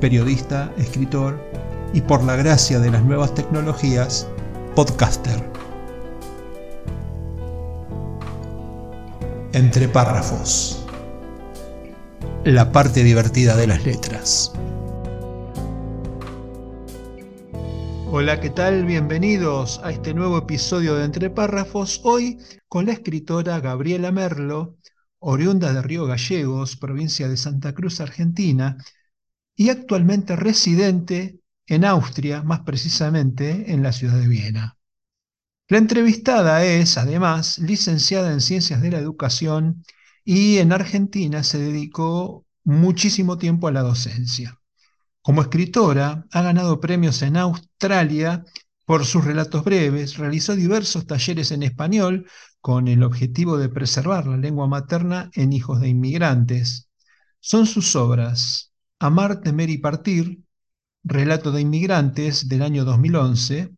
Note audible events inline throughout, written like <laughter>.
periodista, escritor y por la gracia de las nuevas tecnologías, podcaster. Entre párrafos. La parte divertida de las letras. Hola, ¿qué tal? Bienvenidos a este nuevo episodio de Entre párrafos. Hoy con la escritora Gabriela Merlo, oriunda de Río Gallegos, provincia de Santa Cruz, Argentina, y actualmente residente en Austria, más precisamente en la ciudad de Viena. La entrevistada es, además, licenciada en Ciencias de la Educación y en Argentina se dedicó muchísimo tiempo a la docencia. Como escritora, ha ganado premios en Australia por sus relatos breves, realizó diversos talleres en español con el objetivo de preservar la lengua materna en hijos de inmigrantes. Son sus obras Amar, temer y partir, relato de inmigrantes del año 2011,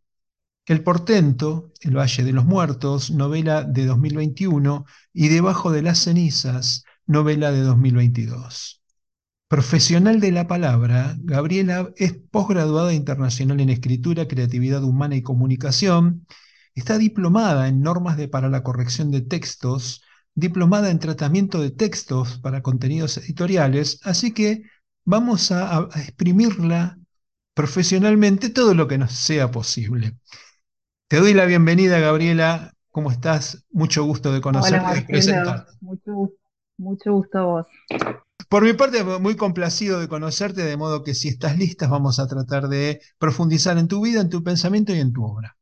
El portento, El Valle de los Muertos, novela de 2021, y Debajo de las cenizas, novela de 2022. Profesional de la palabra, Gabriela es posgraduada internacional en escritura, creatividad humana y comunicación, está diplomada en normas para la corrección de textos, diplomada en tratamiento de textos para contenidos editoriales, así que vamos a, exprimirla profesionalmente todo lo que nos sea posible. Te doy la bienvenida, Gabriela. ¿Cómo estás? Mucho gusto de conocerte y presentarte. Mucho, mucho gusto a vos. Por mi parte, muy complacido de conocerte, de modo que si estás lista, vamos a tratar de profundizar en tu vida, en tu pensamiento y en tu obra.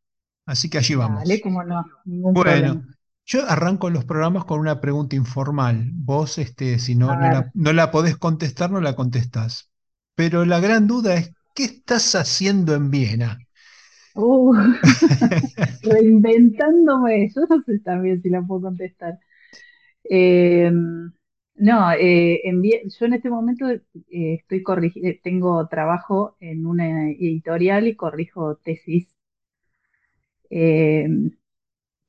Así que allí vamos. Dale, cómo no, ningún bueno, yo arranco los programas con una pregunta informal. Vos, este, si no, no la, podés contestar, no la contestás. Pero la gran duda es, ¿qué estás haciendo en Viena? Uh, <laughs> <laughs> reinventándome, yo no sé también si la puedo contestar. Em, no, eh, yo en este momento eh, estoy corrigiendo, tengo trabajo en una editorial y corrijo tesis.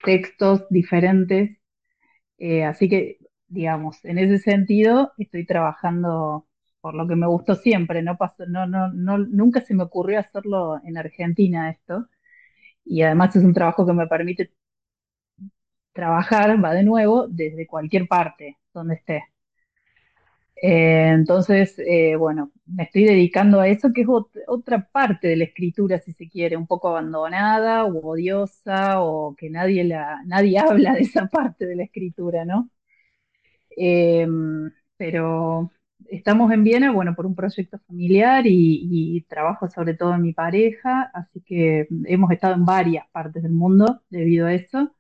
Textos diferentes. Eh, así que, digamos, en ese sentido estoy trabajando por lo que me gustó siempre. No pasó, no, no, no, nunca se me ocurrió hacerlo en Argentina esto. Y además es un trabajo que me permite trabajar, va de nuevo, desde cualquier parte donde esté. Eh, entonces, eh, bueno, me estoy dedicando a eso, que es otra parte de la escritura, si se quiere, un poco abandonada o odiosa, o que nadie, la, nadie <laughs> habla de esa parte de la escritura, ¿no? Em, pero estamos en Viena, bueno, por un proyecto familiar y, trabajo sobre todo en mi pareja, así que hemos estado en varias partes del mundo debido a eso,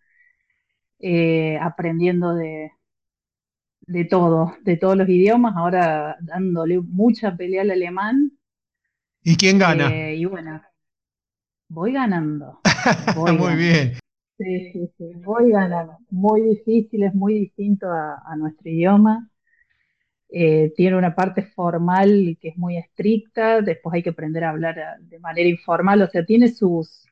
eh, aprendiendo de, de todo, de todos los idiomas, ahora dándole mucha pelea al alemán. ¿Y quién gana? Eh, y bueno, voy ganando. <laughs> muy bien. Sí, sí, sí, voy ganando. Muy difícil, es muy distinto a, nuestro idioma. Eh, tiene una parte formal que es muy estricta, después hay que aprender a hablar de manera informal, o sea, tiene sus,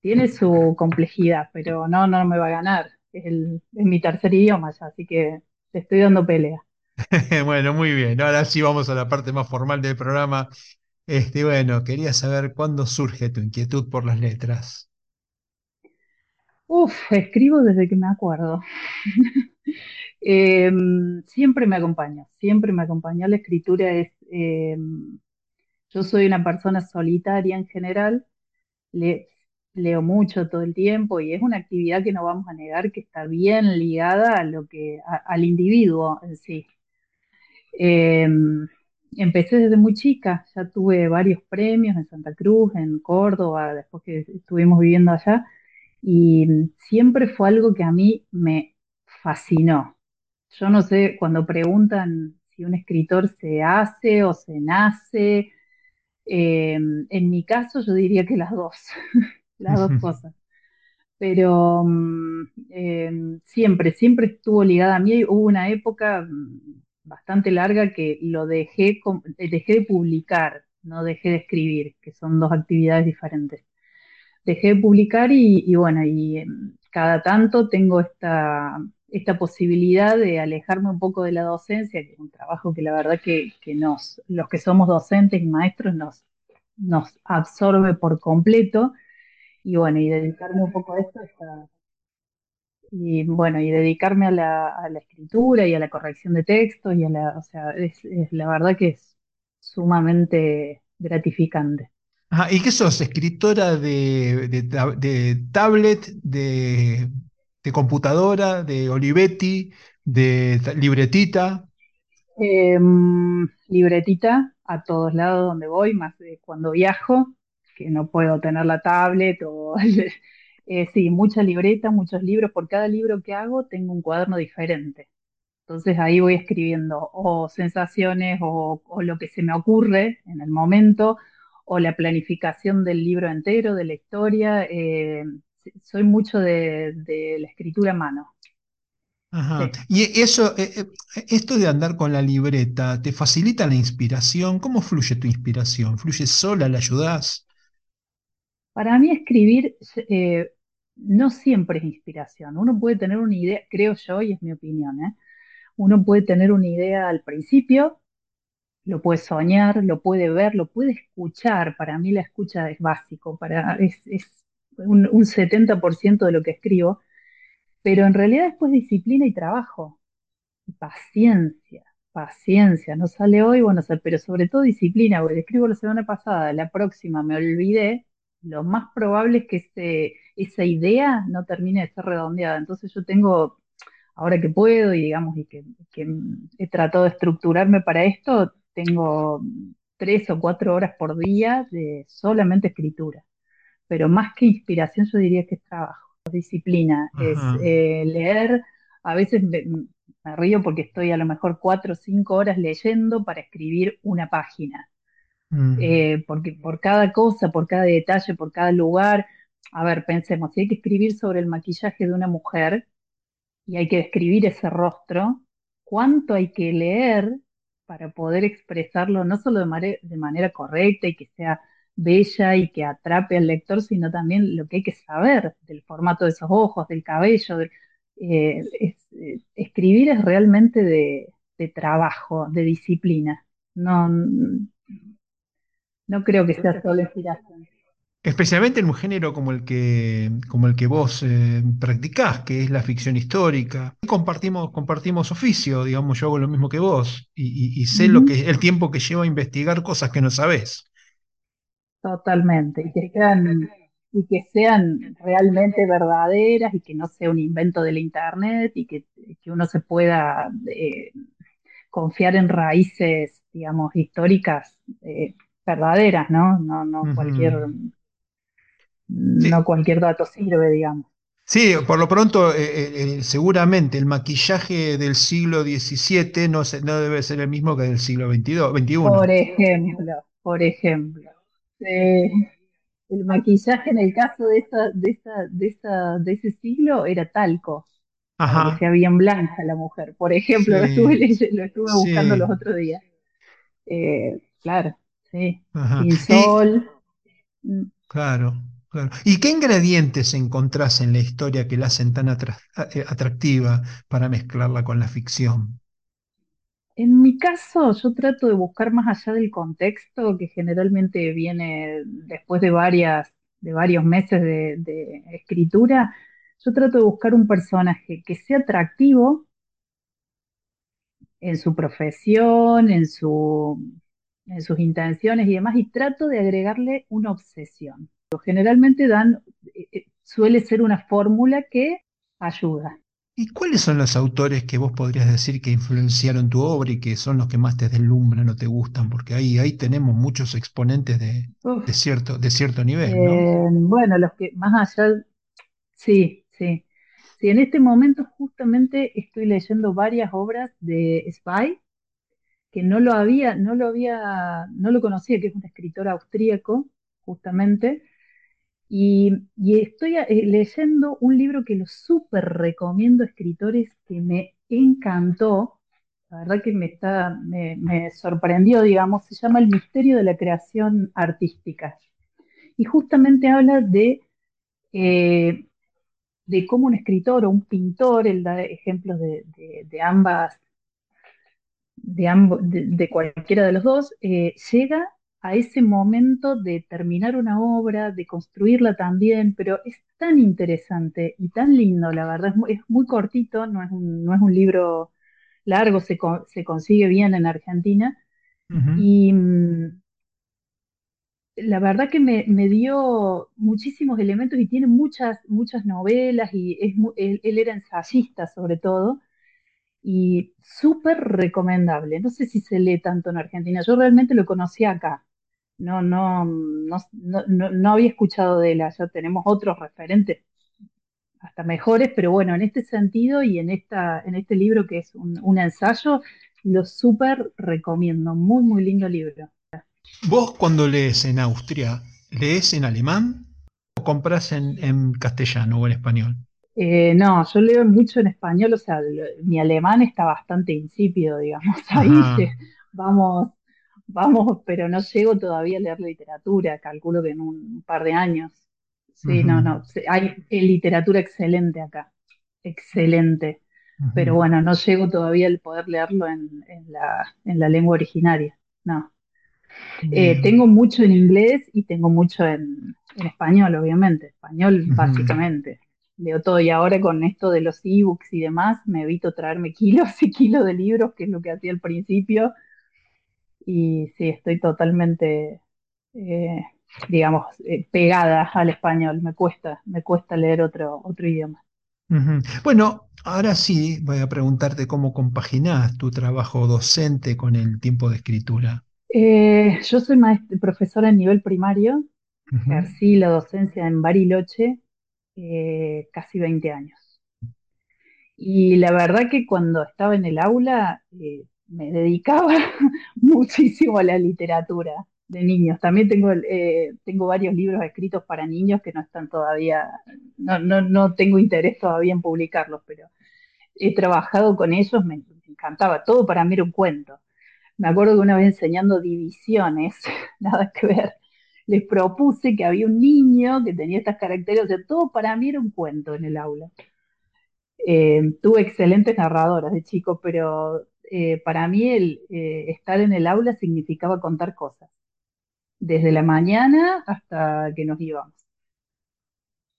tiene su complejidad, pero no, no me va a ganar. Es, el, es mi tercer idioma ya, así que te estoy dando pelea. <laughs> bueno, muy bien. Ahora sí vamos a la parte más formal del programa. Este, bueno, quería saber cuándo surge tu inquietud por las letras. Uf, escribo desde que me acuerdo. <laughs> Em, siempre me acompaña, siempre me acompaña. La escritura es, em, yo soy una persona solitaria en general, le, leo mucho todo el tiempo y es una actividad que no vamos a negar que está bien ligada a lo que, al individuo en sí. Em, empecé desde muy chica, ya tuve varios premios en Santa Cruz, en Córdoba, después que estuvimos viviendo allá, y siempre fue algo que a mí me fascinó. Yo no sé, cuando preguntan si un escritor se hace o se nace, Eh, en mi caso, yo diría que las dos, <laughs> las dos <laughs> cosas. Pero mm, eh, siempre, siempre estuvo ligada a mí. Hubo una época mm, bastante larga que lo dejé, dejé de publicar, no dejé de escribir, que son dos actividades diferentes. Dejé de publicar y, bueno, y em, cada tanto tengo esta, esta posibilidad de alejarme un poco de la docencia, que es un trabajo que la verdad que, nos, los que somos docentes y maestros nos, nos absorbe por completo. Y bueno, y dedicarme un poco a esto y bueno, y dedicarme a la, escritura y a la corrección de textos y a la, o sea, es, la verdad que es sumamente gratificante. ¿Y qué sos? ¿Escritora de, de, tablet, de, computadora, de Olivetti, de libretita? Em, libretita a todos lados donde voy, más de cuando viajo, que no puedo tener la tablet o <laughs> Eh, sí, mucha libreta, muchos libros. Por cada libro que hago tengo un cuaderno diferente. Entonces ahí voy escribiendo o sensaciones o, lo que se me ocurre en el momento o la planificación del libro entero, de la historia. Eh, soy mucho de, la escritura a mano. Ajá. Y eso, eh, esto de andar con la libreta, ¿te facilita la inspiración? ¿Cómo fluye tu inspiración? ¿Fluye sola? ¿La ayudás? Para mí escribir eh, no siempre es inspiración. Uno puede tener una idea, creo yo, y es mi opinión, ¿eh? uno puede tener una idea al principio, lo puede soñar, lo puede ver, lo puede escuchar. Para mí la escucha es básico, para, es, un, un 70% de lo que escribo, pero en realidad después disciplina y trabajo, paciencia paciencia, no sale hoy, bueno, pero sobre todo disciplina, porque escribo la semana pasada, la próxima me olvidé, lo más probable es que esa idea no termine de ser redondeada. Entonces yo tengo, ahora que puedo y digamos, y que, he tratado de estructurarme para esto, tengo tres o cuatro horas por día de solamente escritura. Pero más que inspiración, yo diría que es trabajo, disciplina, es eh, leer. A veces me, río porque estoy a lo mejor cuatro o cinco horas leyendo para escribir una página. Mm. Eh, porque por cada cosa, por cada detalle, por cada lugar, a ver, pensemos, si hay que escribir sobre el maquillaje de una mujer y hay que describir ese rostro, ¿cuánto hay que leer para poder expresarlo no solo de, manera correcta y que sea bella y que atrape al lector, sino también lo que hay que saber del formato de esos ojos, del cabello. Eh, escribir es realmente de, trabajo, de disciplina. No, no creo que sea solo inspiración. Especialmente en un género como el que, como el que vos eh, practicás, que es la ficción histórica. Compartimos, compartimos oficio, digamos, yo hago lo mismo que vos y, sé lo que, el tiempo que lleva a investigar cosas que no sabés. Totalmente, y que sean, y que sean realmente verdaderas y que no sea un invento del Internet y que, uno se pueda eh, confiar en raíces, digamos, históricas. Eh, verdaderas, ¿no? No, no cualquier no cualquier dato sirve, digamos. Sí, por lo pronto, eh, eh, eh, seguramente el maquillaje del siglo XVII no, no debe ser el mismo que del siglo XXI. Por ejemplo, por ejemplo. el maquillaje en el caso de, esa, de, esa, de, esa, de ese siglo era talco. Ajá. Que bien blanca la mujer. Por ejemplo, lo estuve, lo estuve buscando los otros días. claro. Sí, sin sol. Mm. claro, claro. ¿Y qué ingredientes encontrás en la historia que la hacen tan eh, atractiva para mezclarla con la ficción? En mi caso, yo trato de buscar más allá del contexto, que generalmente viene después de varias, de varios meses de escritura. Yo trato de buscar un personaje que sea atractivo en su profesión, en su en sus intenciones y demás, y trato de agregarle una obsesión. Generalmente dan, eh, eh, suele ser una fórmula que ayuda. ¿Y cuáles son los autores que vos podrías decir que influenciaron tu obra y que son los que más te deslumbran o te gustan? Porque ahí, ahí tenemos muchos exponentes de, cierto, de cierto nivel. Eh, bueno, los que más allá, sí, sí. Sí, en este momento justamente estoy leyendo varias obras de Spy, que no lo había, no lo había, no lo conocía, que es un escritor austríaco, justamente, y, estoy eh, leyendo un libro que lo súper recomiendo a escritores que me encantó, la verdad que me, está, me, sorprendió, digamos, se llama El misterio de la creación artística. Y justamente habla de, eh, de cómo un escritor o un pintor, él da ejemplos de, ambas, de, de, cualquiera de los dos, eh, llega a ese momento de terminar una obra, de construirla también, pero es tan interesante y tan lindo, la verdad, es muy, cortito, no es, un, no es un libro largo, se, se consigue bien en Argentina. Y mm, la verdad que me, dio muchísimos elementos y tiene muchas, muchas novelas y es, él, él, era ensayista sobre todo y súper recomendable. No sé si se lee tanto en Argentina, yo realmente lo conocí acá no, no, no, no, no había escuchado de él, ya tenemos otros referentes hasta mejores, pero bueno, en este sentido y en, esta, en este libro que es un, ensayo, lo súper recomiendo, muy, muy lindo libro. ¿Vos cuando lees en Austria, lees en alemán o compras en, castellano o en español? Eh, no, yo leo mucho en español, o sea, mi alemán está bastante insípido, digamos, <laughs> ahí vamos, vamos, pero no llego todavía a leer literatura, calculo que en un par de años. Sí, no, no, hay literatura excelente acá, excelente, pero bueno, no llego todavía al poder leerlo en, la, en la, lengua originaria, no. Eh, tengo mucho en inglés y tengo mucho en, español, obviamente, español básicamente. Leo todo y ahora con esto de los ebooks y demás, me evito traerme kilos y kilos de libros, que es lo que hacía al principio, y sí, estoy totalmente, eh, digamos, eh, pegada al español. Me cuesta, me cuesta leer otro, otro idioma. Bueno, ahora sí voy a preguntarte cómo compaginas tu trabajo docente con el tiempo de escritura. Eh, yo soy profesora en nivel primario, ejercí la docencia en Bariloche casi 20 años. Y la verdad que cuando estaba en el aula me dedicaba <laughs> muchísimo a la literatura de niños. También tengo, eh, tengo varios libros escritos para niños que no están todavía, no, no, no tengo interés todavía en publicarlos, pero he trabajado con ellos, me, encantaba, todo para mí era un cuento. Me acuerdo que una vez enseñando divisiones, <laughs> nada que ver, les propuse que había un niño que tenía estas características, todo para mí era un cuento en el aula. Eh, tuve excelentes narradoras de chicos, pero eh, para mí el eh, estar en el aula significaba contar cosas, desde la mañana hasta que nos íbamos.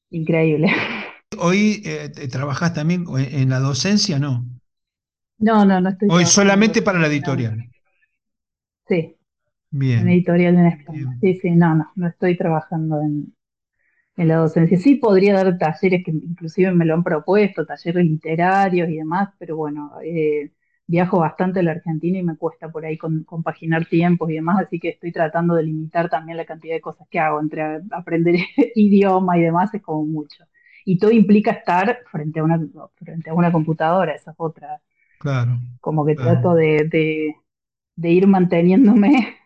Increíble. <laughs> ¿Hoy eh, trabajas también en la docencia, no? No, no, no estoy. Hoy solamente para la editorial. Sí. Bien. En editorial en España. Sí, sí, no, no, no estoy trabajando en, en la docencia. Sí podría dar talleres que inclusive me lo han propuesto, talleres literarios y demás, pero bueno, eh, viajo bastante a la Argentina y me cuesta por ahí compaginar tiempos y demás, así que estoy tratando de limitar también la cantidad de cosas que hago, entre aprender <laughs> idioma y demás es como mucho. Y todo implica estar frente a una, frente a una computadora, esa es otra. Claro. Como que trato de, ir manteniéndome,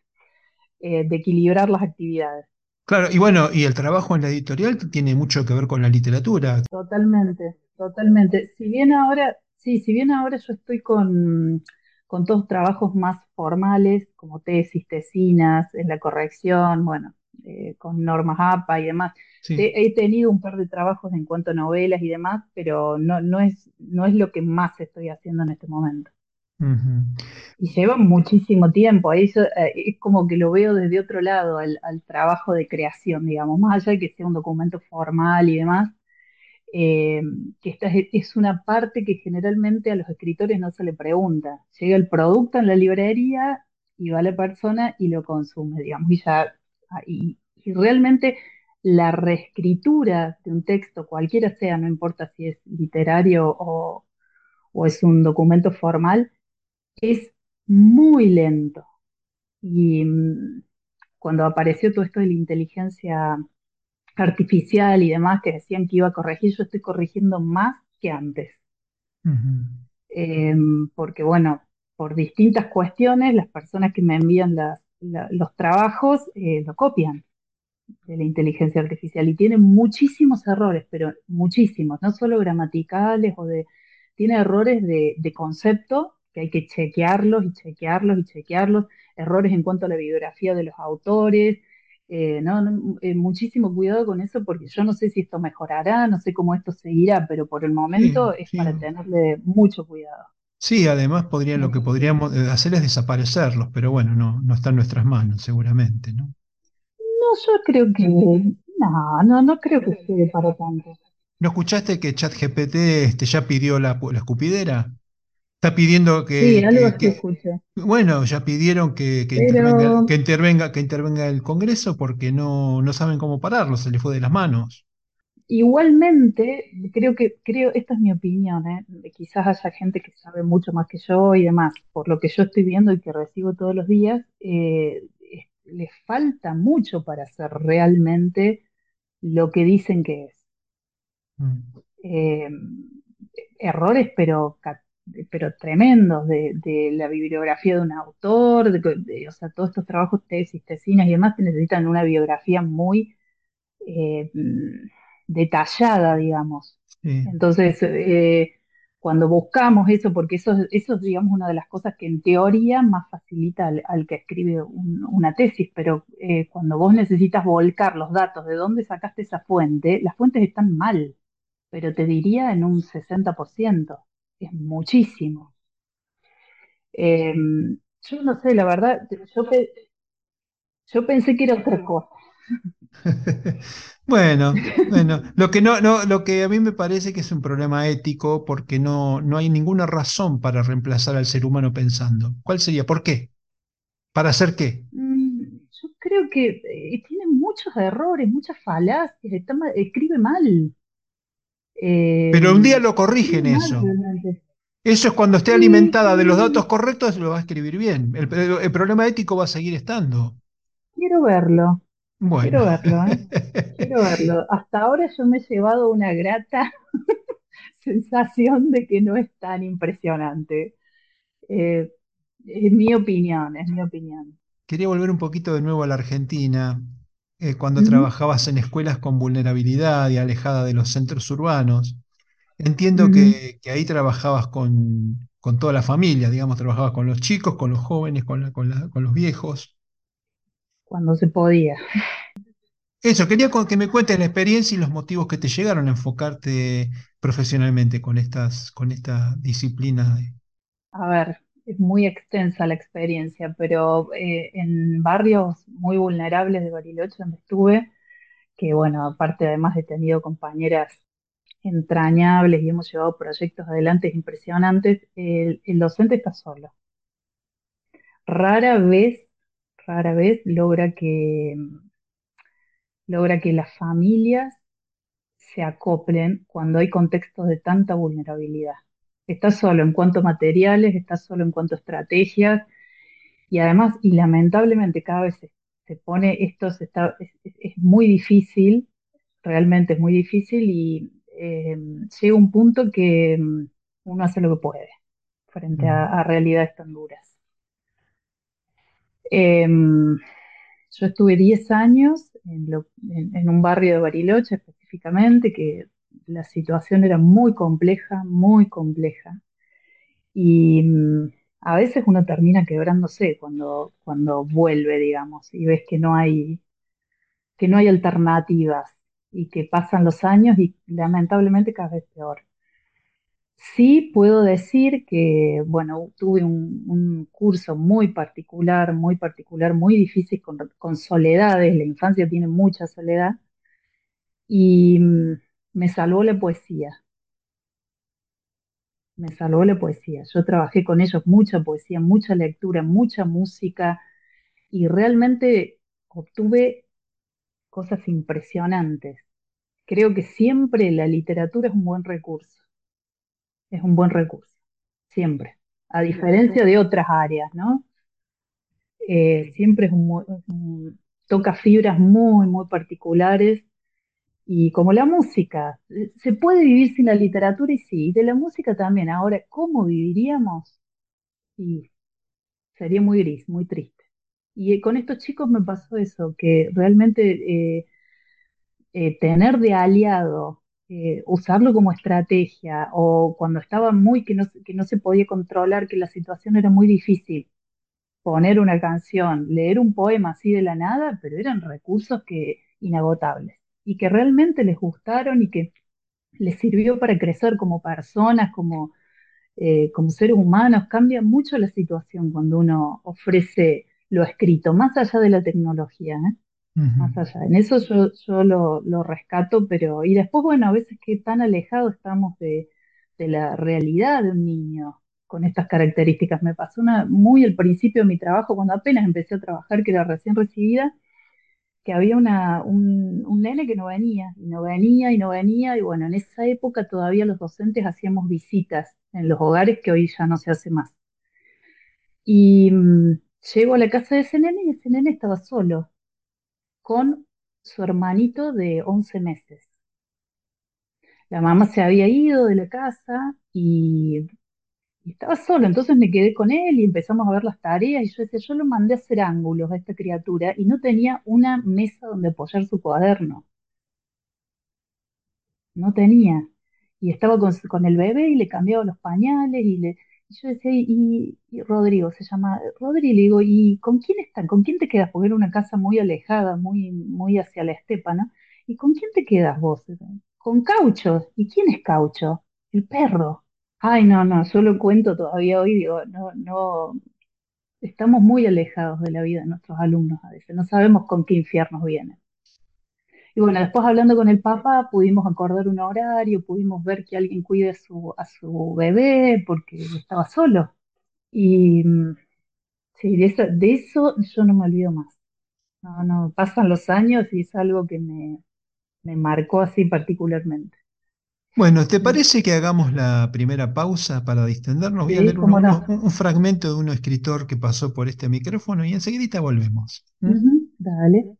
eh, de equilibrar las actividades. Claro, y bueno, y el trabajo en la editorial tiene mucho que ver con la literatura. Totalmente, totalmente. Si bien ahora Sí, si bien ahora yo estoy con, con todos trabajos más formales, como tesis, tesinas, en la corrección, bueno, eh, con normas APA y demás. He, tenido un par de trabajos en cuanto a novelas y demás, pero no, no, es, no es lo que más estoy haciendo en este momento. Y lleva muchísimo tiempo, eh, es como que lo veo desde otro lado al, trabajo de creación, digamos, más allá de que sea un documento formal y demás, eh, que esta es, una parte que generalmente a los escritores no se le pregunta. Llega el producto en la librería y va la persona y lo consume, digamos, y ya, y, realmente la reescritura de un texto, cualquiera sea, no importa si es literario o es un documento formal, es muy lento. Y mm, cuando apareció todo esto de la inteligencia artificial y demás que decían que iba a corregir, yo estoy corrigiendo más que antes. Em, porque bueno, por distintas cuestiones, las personas que me envían la- los trabajos eh, lo copian de la inteligencia artificial y tiene muchísimos errores, pero muchísimos, no solo gramaticales o de, tiene errores de, de concepto que hay que chequearlos y chequearlos y chequearlos, errores en cuanto a la biografía de los autores, eh, no, no, eh, muchísimo cuidado con eso porque yo no sé si esto mejorará, no sé cómo esto seguirá, pero por el Sí, momento es sí. para tenerle mucho cuidado. Sí, además podría, lo que podríamos eh, hacer es desaparecerlos, pero bueno, no, no está en nuestras manos, seguramente, ¿no? No, yo creo que, no, no, no creo que llegue para tanto. ¿No escuchaste que ChatGPT este, ya pidió la, la escupidera? Está pidiendo Sí, que, algo que- que- escuché. bueno, ya pidieron que, que intervenga, que intervenga, que intervenga el Congreso porque no, no saben cómo pararlo, se le fue de las manos. igualmente, creo que, creo, esta es mi opinión, ¿eh? Quizás haya gente que sabe mucho más que yo y demás, por lo que yo estoy viendo y que recibo todos los días, eh, es- les falta mucho para hacer realmente lo que dicen que es. Mm, Eh, errores, pero, pero tremendos, de, de la bibliografía de un autor, de, o sea, todos estos trabajos, tesis, tesinas y demás, que necesitan una biografía muy eh, mm, detallada, digamos. sí. Entonces, eh, cuando buscamos eso, porque eso, es- eso es, digamos, una de las cosas que en teoría más facilita al, al que escribe un- una tesis, pero eh, cuando vos necesitas volcar los datos de dónde sacaste esa fuente, las fuentes están mal, pero te diría en un 60%, es muchísimo. Eh, yo no sé, la verdad, yo, pe- yo pensé que era otra cosa. <laughs> Bueno, bueno, lo que no, no, lo que a mí me parece que es un problema ético porque no, no hay ninguna razón para reemplazar al ser humano pensando. ¿Cuál sería? ¿Por qué? ¿Para hacer qué? Mm, Yo creo que eh, tiene muchos errores, muchas falacias, está escribe mal, eh, Pero un día lo escribe corrigen eso. realmente. Eso es cuando esté Sí, alimentada de los datos correctos, lo va a escribir bien. El problema ético va a seguir estando. quiero verlo, Bueno, quiero verlo, ¿eh? <laughs> Quiero verlo. Hasta ahora yo me he llevado una grata <laughs> sensación de que no es tan impresionante. Eh, es mi opinión, es mi opinión. quería volver un poquito de nuevo a la Argentina. Eh, cuando trabajabas en escuelas con vulnerabilidad y alejada de los centros urbanos, entiendo que, que ahí trabajabas con, con toda la familia, digamos, trabajabas con los chicos, con los jóvenes, con la- con la- con los viejos. Cuando se podía. Eso, quería que me cuentes la experiencia y los motivos que te llegaron a enfocarte profesionalmente con estas, con esta disciplina. de- A ver, es muy extensa la experiencia, pero eh, en barrios muy vulnerables de Bariloche donde estuve, que bueno, aparte además he tenido compañeras entrañables y hemos llevado proyectos adelante impresionantes, el, el docente está solo. Rara vez, rara vez logra que, logra que las familias se acoplen cuando hay contextos de tanta vulnerabilidad. Está solo en cuanto a materiales, está solo en cuanto a estrategias Y además, y lamentablemente cada vez se, se pone esto, se está, es, muy difícil, realmente es muy difícil y eh, llega un punto que mm, uno hace lo que puede frente a, a realidades tan duras. Eh, yo estuve 10 años en, lo- en- en un barrio de Bariloche específicamente, que la situación era muy compleja, muy compleja. Y mm, a veces uno termina quebrándose cuando, cuando vuelve, digamos, y ves que no hay, que no hay alternativas y que pasan los años y lamentablemente cada vez peor. Sí puedo decir que, bueno, tuve un, curso muy particular, muy particular, muy difícil con, con soledades, la infancia tiene mucha soledad, y mm, me salvó la poesía, me salvó la poesía. Yo trabajé con ellos mucha poesía, mucha lectura, mucha música y realmente obtuve cosas impresionantes. Creo que siempre la literatura es un buen recurso, es un buen recurso, siempre. A diferencia de otras áreas, ¿no? Eh, siempre es un, toca fibras muy, muy particulares y como la música, eh, se puede vivir sin la literatura y sí, y de la música también. Ahora, ¿cómo viviríamos? y sería muy gris, muy triste. Y con estos chicos me pasó eso, que realmente eh, eh, tener de aliado, eh, usarlo como estrategia, o cuando estaba muy que no, que no se podía controlar, que la situación era muy difícil, poner una canción, leer un poema así de la nada, pero eran recursos que inagotables y que realmente les gustaron y que les sirvió para crecer como personas, como, eh, como seres humanos. Cambia mucho la situación cuando uno ofrece lo escrito, más allá de la tecnología. ¿eh? Más allá. En eso yo, yo lo, lo, rescato, pero. Y después, bueno, a veces que tan alejados estamos de, de la realidad de un niño con estas características. Me pasó una, muy al principio de mi trabajo, cuando apenas empecé a trabajar, que era recién recibida, que había una, un, nene que no venía, y no venía, y no venía, y bueno, en esa época todavía los docentes hacíamos visitas en los hogares que hoy ya no se hace más. Y mmm, llego a la casa de ese nene y ese nene estaba solo, con su hermanito de 11 meses. La mamá se había ido de la casa y y estaba solo, entonces me quedé con él y empezamos a ver las tareas y yo decía, yo lo mandé a hacer ángulos a esta criatura y no tenía una mesa donde apoyar su cuaderno. No tenía. Y estaba con, el bebé y le cambiaba los pañales y le... Y yo decía, y, y Rodrigo se llama, Rodrigo, le digo, ¿y con quién están? ¿Con quién te quedas? Porque era una casa muy alejada, muy, muy hacia la estepa, ¿no? ¿Y con quién te quedas vos? Con Caucho. ¿Y quién es Caucho? El perro. Ay, no, no, yo lo cuento todavía hoy, digo, no, no, estamos muy alejados de la vida de nuestros alumnos a veces, no sabemos con qué infiernos vienen. Y bueno, después hablando con el papá, pudimos acordar un horario, pudimos ver que alguien cuide a su, a su bebé porque estaba solo. Y sí, de eso, de eso yo no me olvido más. No, no, pasan los años y es algo que me, me marcó así particularmente. Bueno, ¿te parece que hagamos la primera pausa para distendernos? Voy a leer un, no. un- un fragmento de un escritor que pasó por este micrófono y enseguida volvemos. Dale.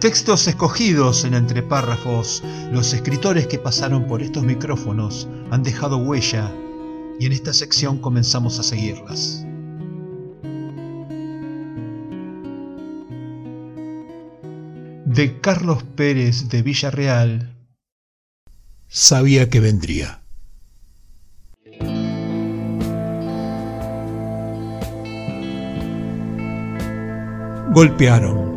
Textos escogidos en entre párrafos. Los escritores que pasaron por estos micrófonos han dejado huella y en esta sección comenzamos a seguirlas. De Carlos Pérez de Villarreal. Sabía que vendría. Golpearon.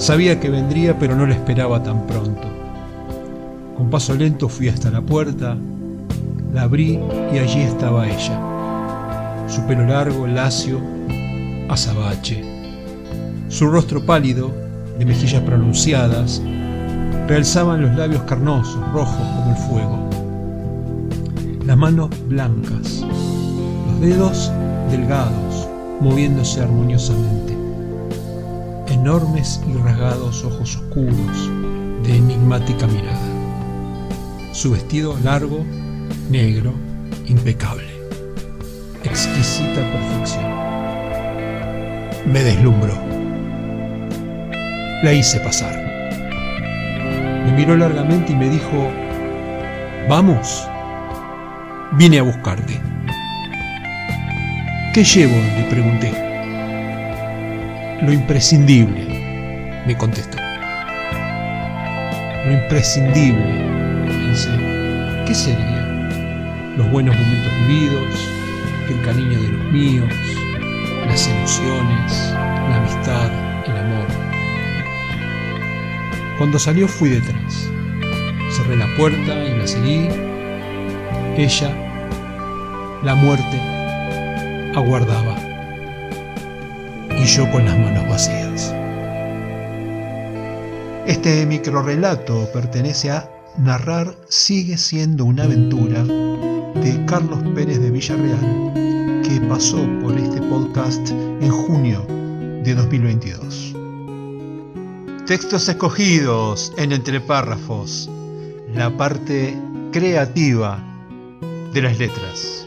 Sabía que vendría, pero no la esperaba tan pronto. Con paso lento fui hasta la puerta, la abrí y allí estaba ella. Su pelo largo, lacio, azabache. Su rostro pálido, de mejillas pronunciadas, realzaban los labios carnosos, rojos como el fuego. Las manos blancas, los dedos delgados, moviéndose armoniosamente. Enormes y rasgados ojos oscuros, de enigmática mirada. Su vestido largo, negro, impecable. Exquisita perfección. Me deslumbró. La hice pasar. Me miró largamente y me dijo, vamos, vine a buscarte. ¿Qué llevo? le pregunté. Lo imprescindible, me contestó. Lo imprescindible, pensé. ¿Qué sería? Los buenos momentos vividos, el cariño de los míos, las emociones, la amistad, el amor. Cuando salió fui detrás. Cerré la puerta y la seguí. Ella, la muerte, aguardaba. Y yo con las manos vacías. Este microrrelato pertenece a Narrar sigue siendo una aventura de Carlos Pérez de Villarreal, que pasó por este podcast en junio de 2022. Textos escogidos en entre párrafos, la parte creativa de las letras.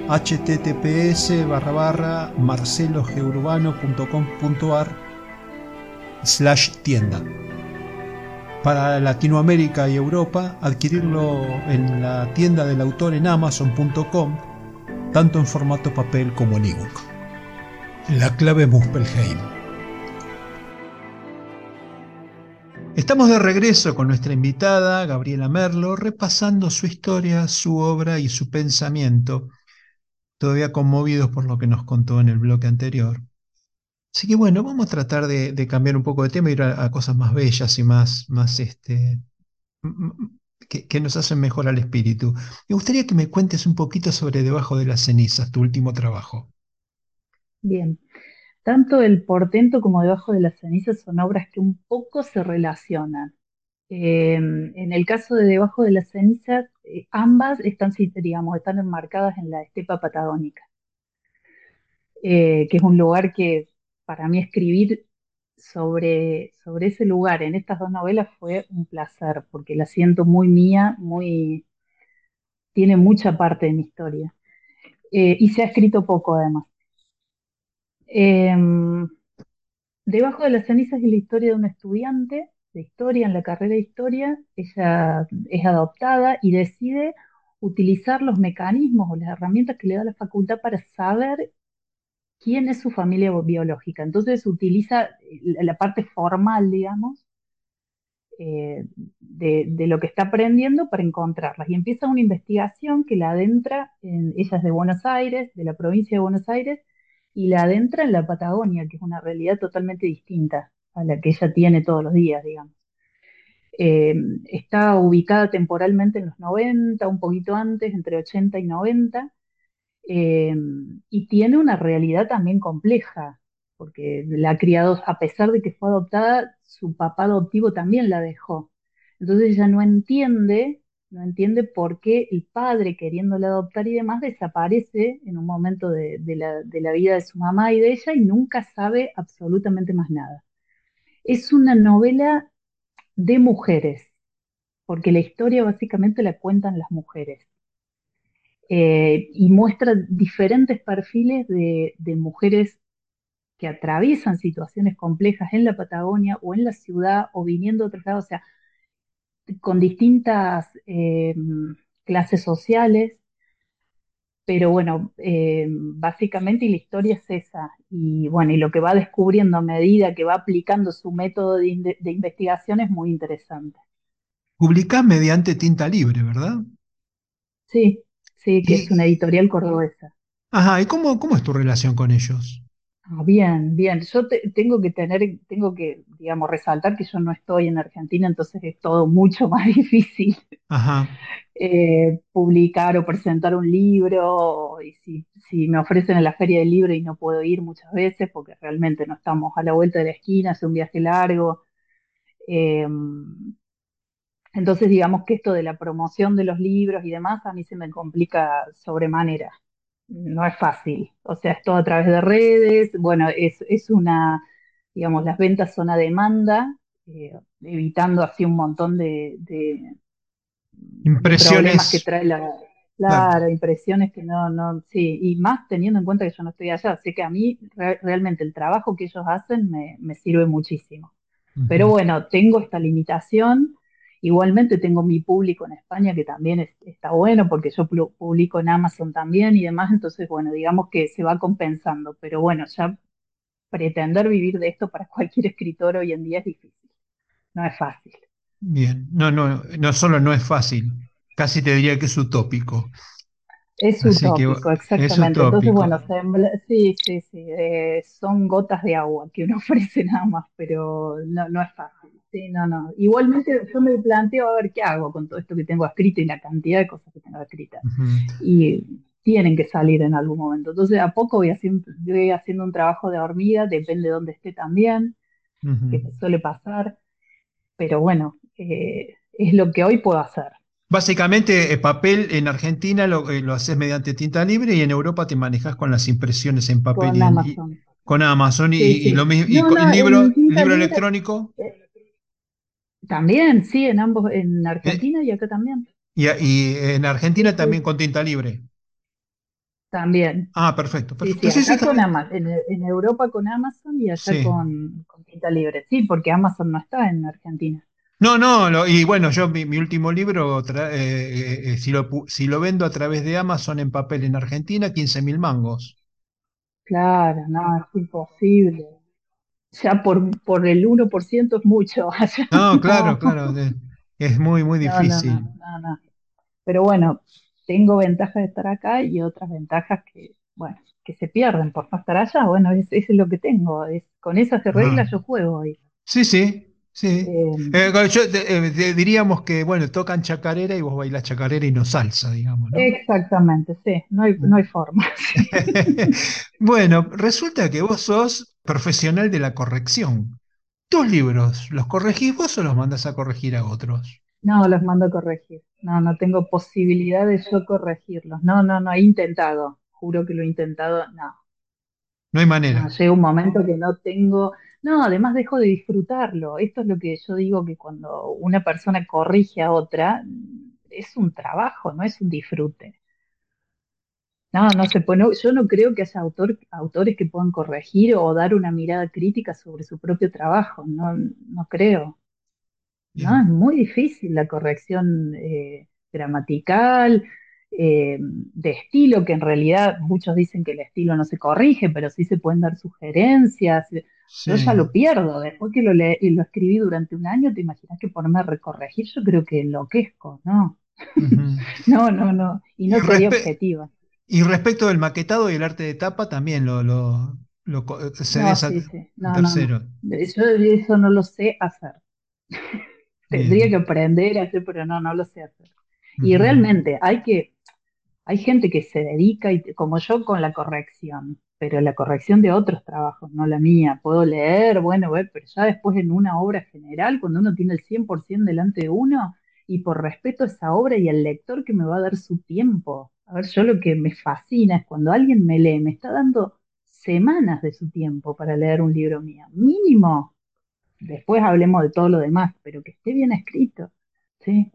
https barra barra marcelogeurbano.com.ar slash tienda. Para Latinoamérica y Europa, adquirirlo en la tienda del autor en amazon.com, tanto en formato papel como en ebook. La clave Muspelheim. Estamos de regreso con nuestra invitada, Gabriela Merlo, repasando su historia, su obra y su pensamiento, todavía conmovidos por lo que nos contó en el bloque anterior. Así que bueno, vamos a tratar de, cambiar un poco de tema y ir a, cosas más bellas y más, más este, que, que, nos hacen mejor al espíritu. Me gustaría que me cuentes un poquito sobre Debajo de las cenizas, tu último trabajo. Bien, tanto El portento como Debajo de las cenizas son obras que un poco se relacionan. Em, en el caso de Debajo de las cenizas, eh, ambas están, digamos, están enmarcadas en la estepa patagónica, eh, que es un lugar que para mí escribir sobre, sobre ese lugar en estas dos novelas fue un placer, porque la siento muy mía, muy, tiene mucha parte de mi historia. Eh, y se ha escrito poco además. Em, debajo de las cenizas es la historia de una estudiante de historia en la carrera de historia. Ella es adoptada y decide utilizar los mecanismos o las herramientas que le da la facultad para saber quién es su familia biológica. Entonces utiliza la parte formal, digamos, eh, de, lo que está aprendiendo para encontrarlas. Y empieza una investigación que la adentra, en, ella es de Buenos Aires, de la provincia de Buenos Aires, y la adentra en la Patagonia, que es una realidad totalmente distinta a la que ella tiene todos los días, digamos. Eh, está ubicada temporalmente en los 90, un poquito antes, entre 80 y 90, eh, y tiene una realidad también compleja, porque la ha criado, a pesar de que fue adoptada, su papá adoptivo también la dejó. Entonces ella no entiende no entiende por qué el padre, queriéndole adoptar y demás, desaparece en un momento de, la, vida de su mamá y de ella y nunca sabe absolutamente más nada. Es una novela de mujeres, porque la historia básicamente la cuentan las mujeres. Eh, y muestra diferentes perfiles de, mujeres que atraviesan situaciones complejas en la Patagonia o en la ciudad o viniendo de otros lados. O sea, con distintas eh, clases sociales, pero bueno, eh, básicamente la historia es esa. Y bueno, y lo que va descubriendo a medida que va aplicando su método de, investigación es muy interesante. Publicás mediante Tinta Libre, ¿verdad? Sí, sí, que es una editorial cordobesa. Ajá, ¿y cómo, cómo es tu relación con ellos? Ah, bien, bien. Yo tengo que tener, tengo que, digamos, resaltar que yo no estoy en Argentina, entonces es todo mucho <laughs> más difícil eh, publicar o presentar un libro. Y si, si me ofrecen en la feria del libro y no puedo ir muchas veces, porque realmente no estamos a la vuelta de la esquina, es un viaje largo. Em, entonces, digamos que esto de la promoción de los libros y demás a mí se me complica sobremanera no es fácil. O sea, es todo a través de redes. Bueno, es, una, digamos, las ventas son a demanda, eh, evitando así un montón de, impresiones problemas que trae la. Claro, impresiones que no, no, sí, y más teniendo en cuenta que yo no estoy allá, así que a mí realmente el trabajo que ellos hacen me, sirve muchísimo. Pero bueno, tengo esta limitación Igualmente tengo mi público en España que también está bueno porque yo publico en Amazon también y demás, entonces bueno, digamos que se va compensando, pero bueno, ya pretender vivir de esto para <laughs> cualquier escritor hoy en día es difícil, no es fácil. Bien, no, no, no solo no es fácil, casi te diría que es utópico. Es utópico, exactamente. Entonces, bueno, sí, sí, sí, eh, son gotas de agua que uno <laughs> ofrece nada más, pero no, no es fácil. Sí, no, no. Igualmente yo me planteo a ver qué hago con todo esto que tengo escrito y la cantidad de cosas que tengo escritas. Y tienen que salir en algún momento. Entonces, a poco voy haciendo, voy haciendo un trabajo de hormiga, depende de dónde esté también, que me suele pasar. Pero bueno, eh, es lo que hoy puedo hacer. Básicamente, el papel en Argentina lo, eh, lo, haces mediante tinta libre y en Europa te manejas con las impresiones en papel. Con Amazon. con Amazon y, lo mismo. y con el libro, libro electrónico. Eh, también, sí, en ambos, en Argentina y acá también. Y, en Argentina también con tinta libre. También. Ah, perfecto. en, Europa con Amazon y allá con, con tinta libre. Sí, porque Amazon no está en Argentina. No, no, y bueno, yo mi, último libro, eh, eh, eh, si, lo, si lo vendo a través de Amazon en papel en Argentina, 15 mil mangos. Claro, no, es imposible. Ya por, por el 1% es mucho. <laughs> no, claro, claro, es muy, muy difícil. Pero bueno, tengo ventajas de estar acá y otras ventajas que, bueno, que se pierden por no estar allá. Bueno, eso es lo que tengo. Es, con esas reglas yo juego hoy. Sí, sí, Sí. Em, eh, eh, diríamos que, bueno, tocan chacarera y vos bailás chacarera y no salsa, digamos, Exactamente, sí, no hay, no hay forma. <laughs> <laughs> bueno, resulta que vos sos profesional de la corrección. ¿Tus libros los corregís vos o los mandas a corregir a otros? No, los mando a corregir. No, no tengo posibilidad de yo corregirlos. No, no, no, he intentado. Juro que lo he intentado. No. No hay manera. llega un momento que no tengo no, además dejo de disfrutarlo. Esto es lo que yo digo que cuando una persona corrige a otra, es un trabajo, no es un disfrute. No, no se puede, yo no creo que haya autor, autores que puedan corregir o dar una mirada crítica sobre su propio trabajo, no, no creo. No, es muy difícil la corrección eh, gramatical, eh, de estilo, que en realidad muchos dicen que el estilo no se corrige, pero sí se pueden dar sugerencias. Yo ya lo pierdo. Después que lo, lo escribí durante un año, ¿te imaginas que ponerme a recorregir? Yo creo que enloquezco, ¿no? <laughs> no, no, no. Y no sería objetiva. Y respecto del maquetado y el arte de tapa, también lo, lo, lo tercero. Yo eso no lo sé hacer. <laughs> Tendría que aprender a hacer, pero no, no lo sé hacer. Y realmente hay que, hay gente que se dedica, y, como yo, con la corrección, pero la corrección de otros trabajos, no la mía. Puedo leer, bueno, pero ya después en una obra general, cuando uno tiene el 100% delante de uno, y por respeto a esa obra y al lector que me va a dar su tiempo. A ver, yo lo que me fascina es cuando alguien me lee, me está dando semanas de su tiempo para leer un libro mío. Mínimo. Después hablemos de todo lo demás, pero que esté bien escrito. ¿sí?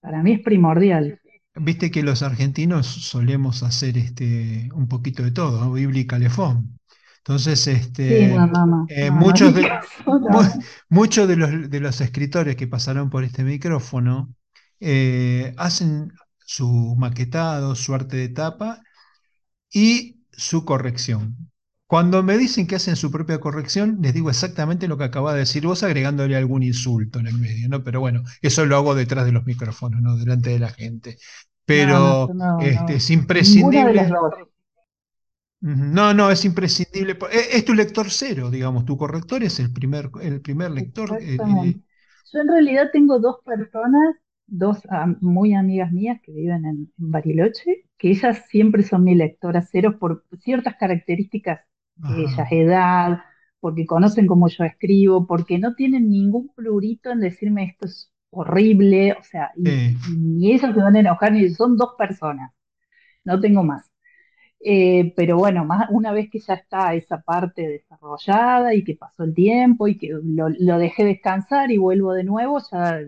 Para mí es primordial. Viste que los argentinos solemos hacer este un poquito de todo, bíblica lefón. Entonces, este, muchos, de, muchos de, los, de los escritores que pasaron por este micrófono eh, hacen su maquetado, su arte de tapa y su corrección. Cuando me dicen que hacen su propia corrección, les digo exactamente lo que acaba de decir vos, agregándole algún insulto en el medio, ¿no? Pero bueno, eso lo hago detrás de los micrófonos, ¿no? Delante de la gente. Pero este, es imprescindible. No, no, es imprescindible. E, es, tu lector cero, digamos, tu corrector es el primer, el primer lector. Eh, eh. Yo en realidad tengo dos personas, dos muy amigas mías que viven en, en Bariloche, que ellas siempre son mi lectora cero por ciertas características ellas, edad, porque conocen cómo yo escribo, porque no tienen ningún plurito en decirme esto es horrible, o sea, y, ellos se van a enojar, y son dos personas, no tengo más. Eh, pero bueno, más una vez que ya está esa parte desarrollada y que pasó el tiempo y que lo, dejé descansar y vuelvo de nuevo, ya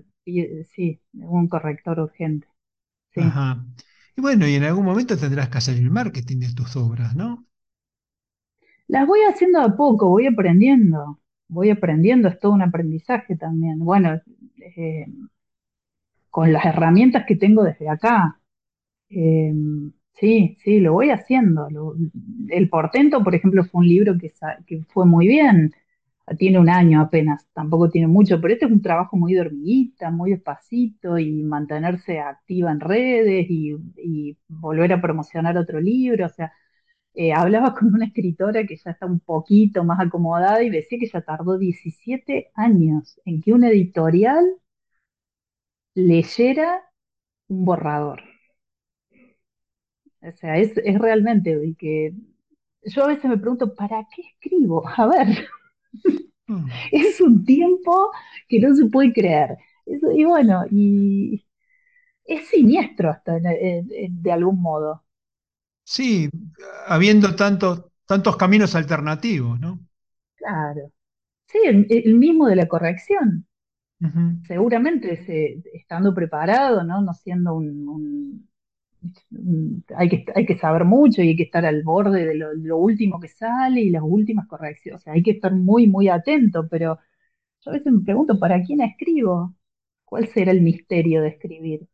sí, un corrector urgente. Ajá. Y bueno, y en algún momento tendrás que hacer el marketing de tus obras, ¿no? Las voy haciendo a poco, voy aprendiendo, voy aprendiendo, es todo un aprendizaje también. Bueno, eh, con las herramientas que tengo desde acá. Eh, Sí, sí, lo voy haciendo. el portento, por ejemplo, fue un libro que, que fue muy bien. Tiene un año apenas, tampoco tiene mucho, pero este es un trabajo muy de muy despacito y mantenerse activa en redes y, volver a promocionar otro libro. O sea, eh, hablaba <laughs> con una escritora que ya está un poquito más acomodada y decía que ya tardó 17 años en que una editorial leyera un borrador. O sea, es, realmente que yo a veces me pregunto, ¿para qué escribo? <laughs> A ver. Es un tiempo que no se puede creer. y bueno, y es siniestro hasta de algún modo. Sí, habiendo tantos, tantos caminos alternativos, ¿no? Claro. Sí, el, mismo de la corrección. Seguramente estando preparado, ¿no? No siendo un, hay que, saber mucho y hay que estar al borde de lo, último que sale y las últimas correcciones. O sea, hay que estar muy, muy atento, pero yo a veces me pregunto, ¿para quién escribo? ¿Cuál será el misterio de escribir?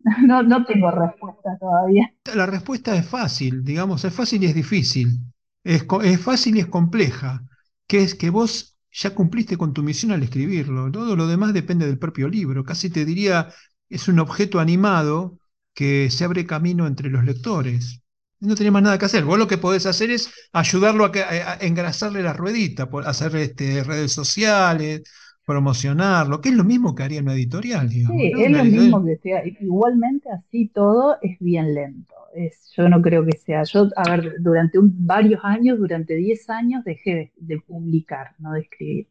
<laughs> No, no tengo respuesta todavía. La respuesta es fácil, digamos, es fácil y es difícil. Es, es fácil y es compleja, que es que vos ya cumpliste con tu misión al escribirlo. Todo lo demás depende del propio libro. Casi te diría, es un objeto animado que se abre camino entre los lectores. No tenés más nada que hacer. Vos lo que podés hacer es ayudarlo a, engrasarle la ruedita, por hacer este, redes sociales, promocionarlo, que es lo mismo que haría una editorial, digamos. Sí, es lo mismo que sea. Igualmente así todo es bien lento. Es, yo no creo que sea. Yo, a ver, durante varios años, durante 10 años, dejé de, publicar, no de escribir.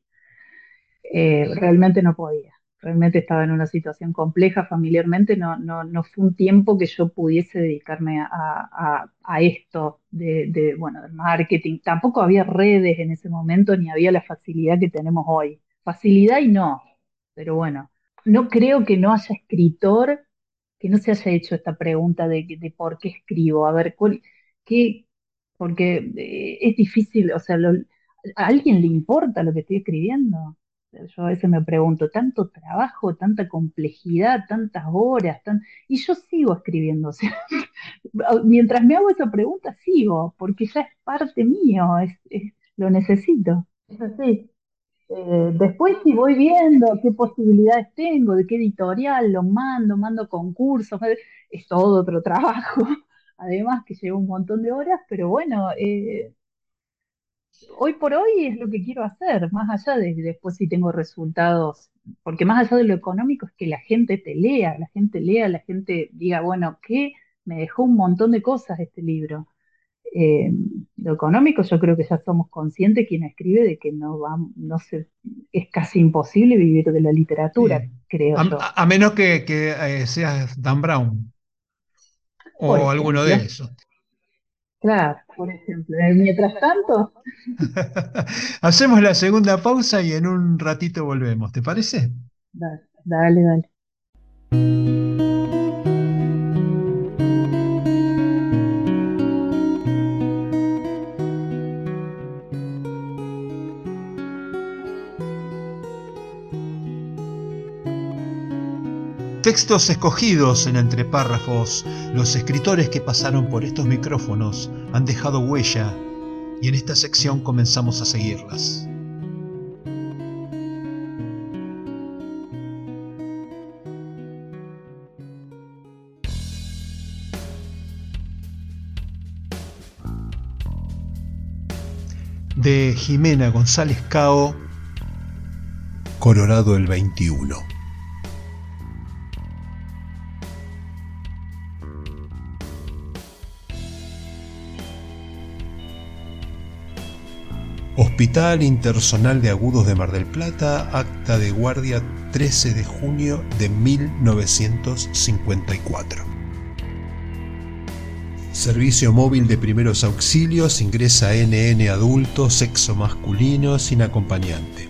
Eh, realmente no podía realmente estaba en una situación compleja familiarmente, no, no, no fue un tiempo que yo pudiese dedicarme a, esto de, bueno, del marketing. Tampoco había redes en ese momento ni había la facilidad que tenemos hoy. Facilidad y no, pero bueno, no creo que no haya escritor que no se haya hecho esta pregunta de, de por qué escribo, a ver, qué, porque eh, es difícil, o sea, ¿a alguien le importa lo que estoy escribiendo? Yo a veces me pregunto, tanto trabajo, tanta complejidad, tantas horas, y yo sigo escribiendo. <laughs> Mientras me hago esa pregunta, sigo, porque ya es parte mío, es, lo necesito. Es así. Eh, después si voy viendo qué posibilidades tengo, de qué editorial lo mando, mando concursos, es todo otro trabajo. <laughs> Además que lleva un montón de horas, pero bueno, eh, hoy por hoy es lo que quiero hacer, más allá de después si tengo resultados, porque más allá de lo económico es que la gente te lea, la gente lea, la gente diga, bueno, ¿qué? Me dejó un montón de cosas este libro. Eh, lo económico yo creo que ya somos conscientes quien escribe de que no va, no se, es casi imposible vivir de la literatura, creo a, yo. A, menos que, eh, seas Dan Brown o alguno de esos. Claro, por ejemplo. Eh, mientras tanto. <laughs> Hacemos la segunda pausa y en un ratito volvemos, ¿te parece? Dale, dale, dale. Textos escogidos en entre párrafos, los escritores que pasaron por estos micrófonos han dejado huella y en esta sección comenzamos a seguirlas. De Jimena González Cao, Colorado el 21. Hospital Intersonal de Agudos de Mar del Plata, acta de guardia 13 de junio de 1954. Servicio móvil de primeros auxilios, ingresa NN adulto, sexo masculino, sin acompañante.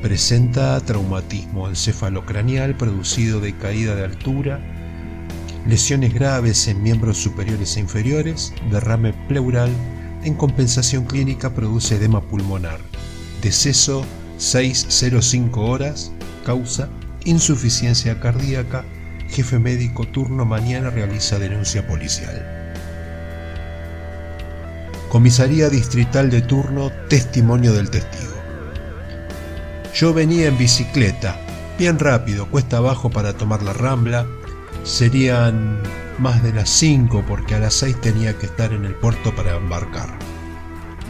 Presenta traumatismo encefalocraneal producido de caída de altura, lesiones graves en miembros superiores e inferiores, derrame pleural, en compensación clínica produce edema pulmonar. Deceso 605 horas, causa insuficiencia cardíaca. Jefe médico turno mañana realiza denuncia policial. Comisaría Distrital de turno, testimonio del testigo. Yo venía en bicicleta, bien rápido, cuesta abajo para tomar la rambla. Serían más de las 5 porque a las 6 tenía que estar en el puerto para embarcar.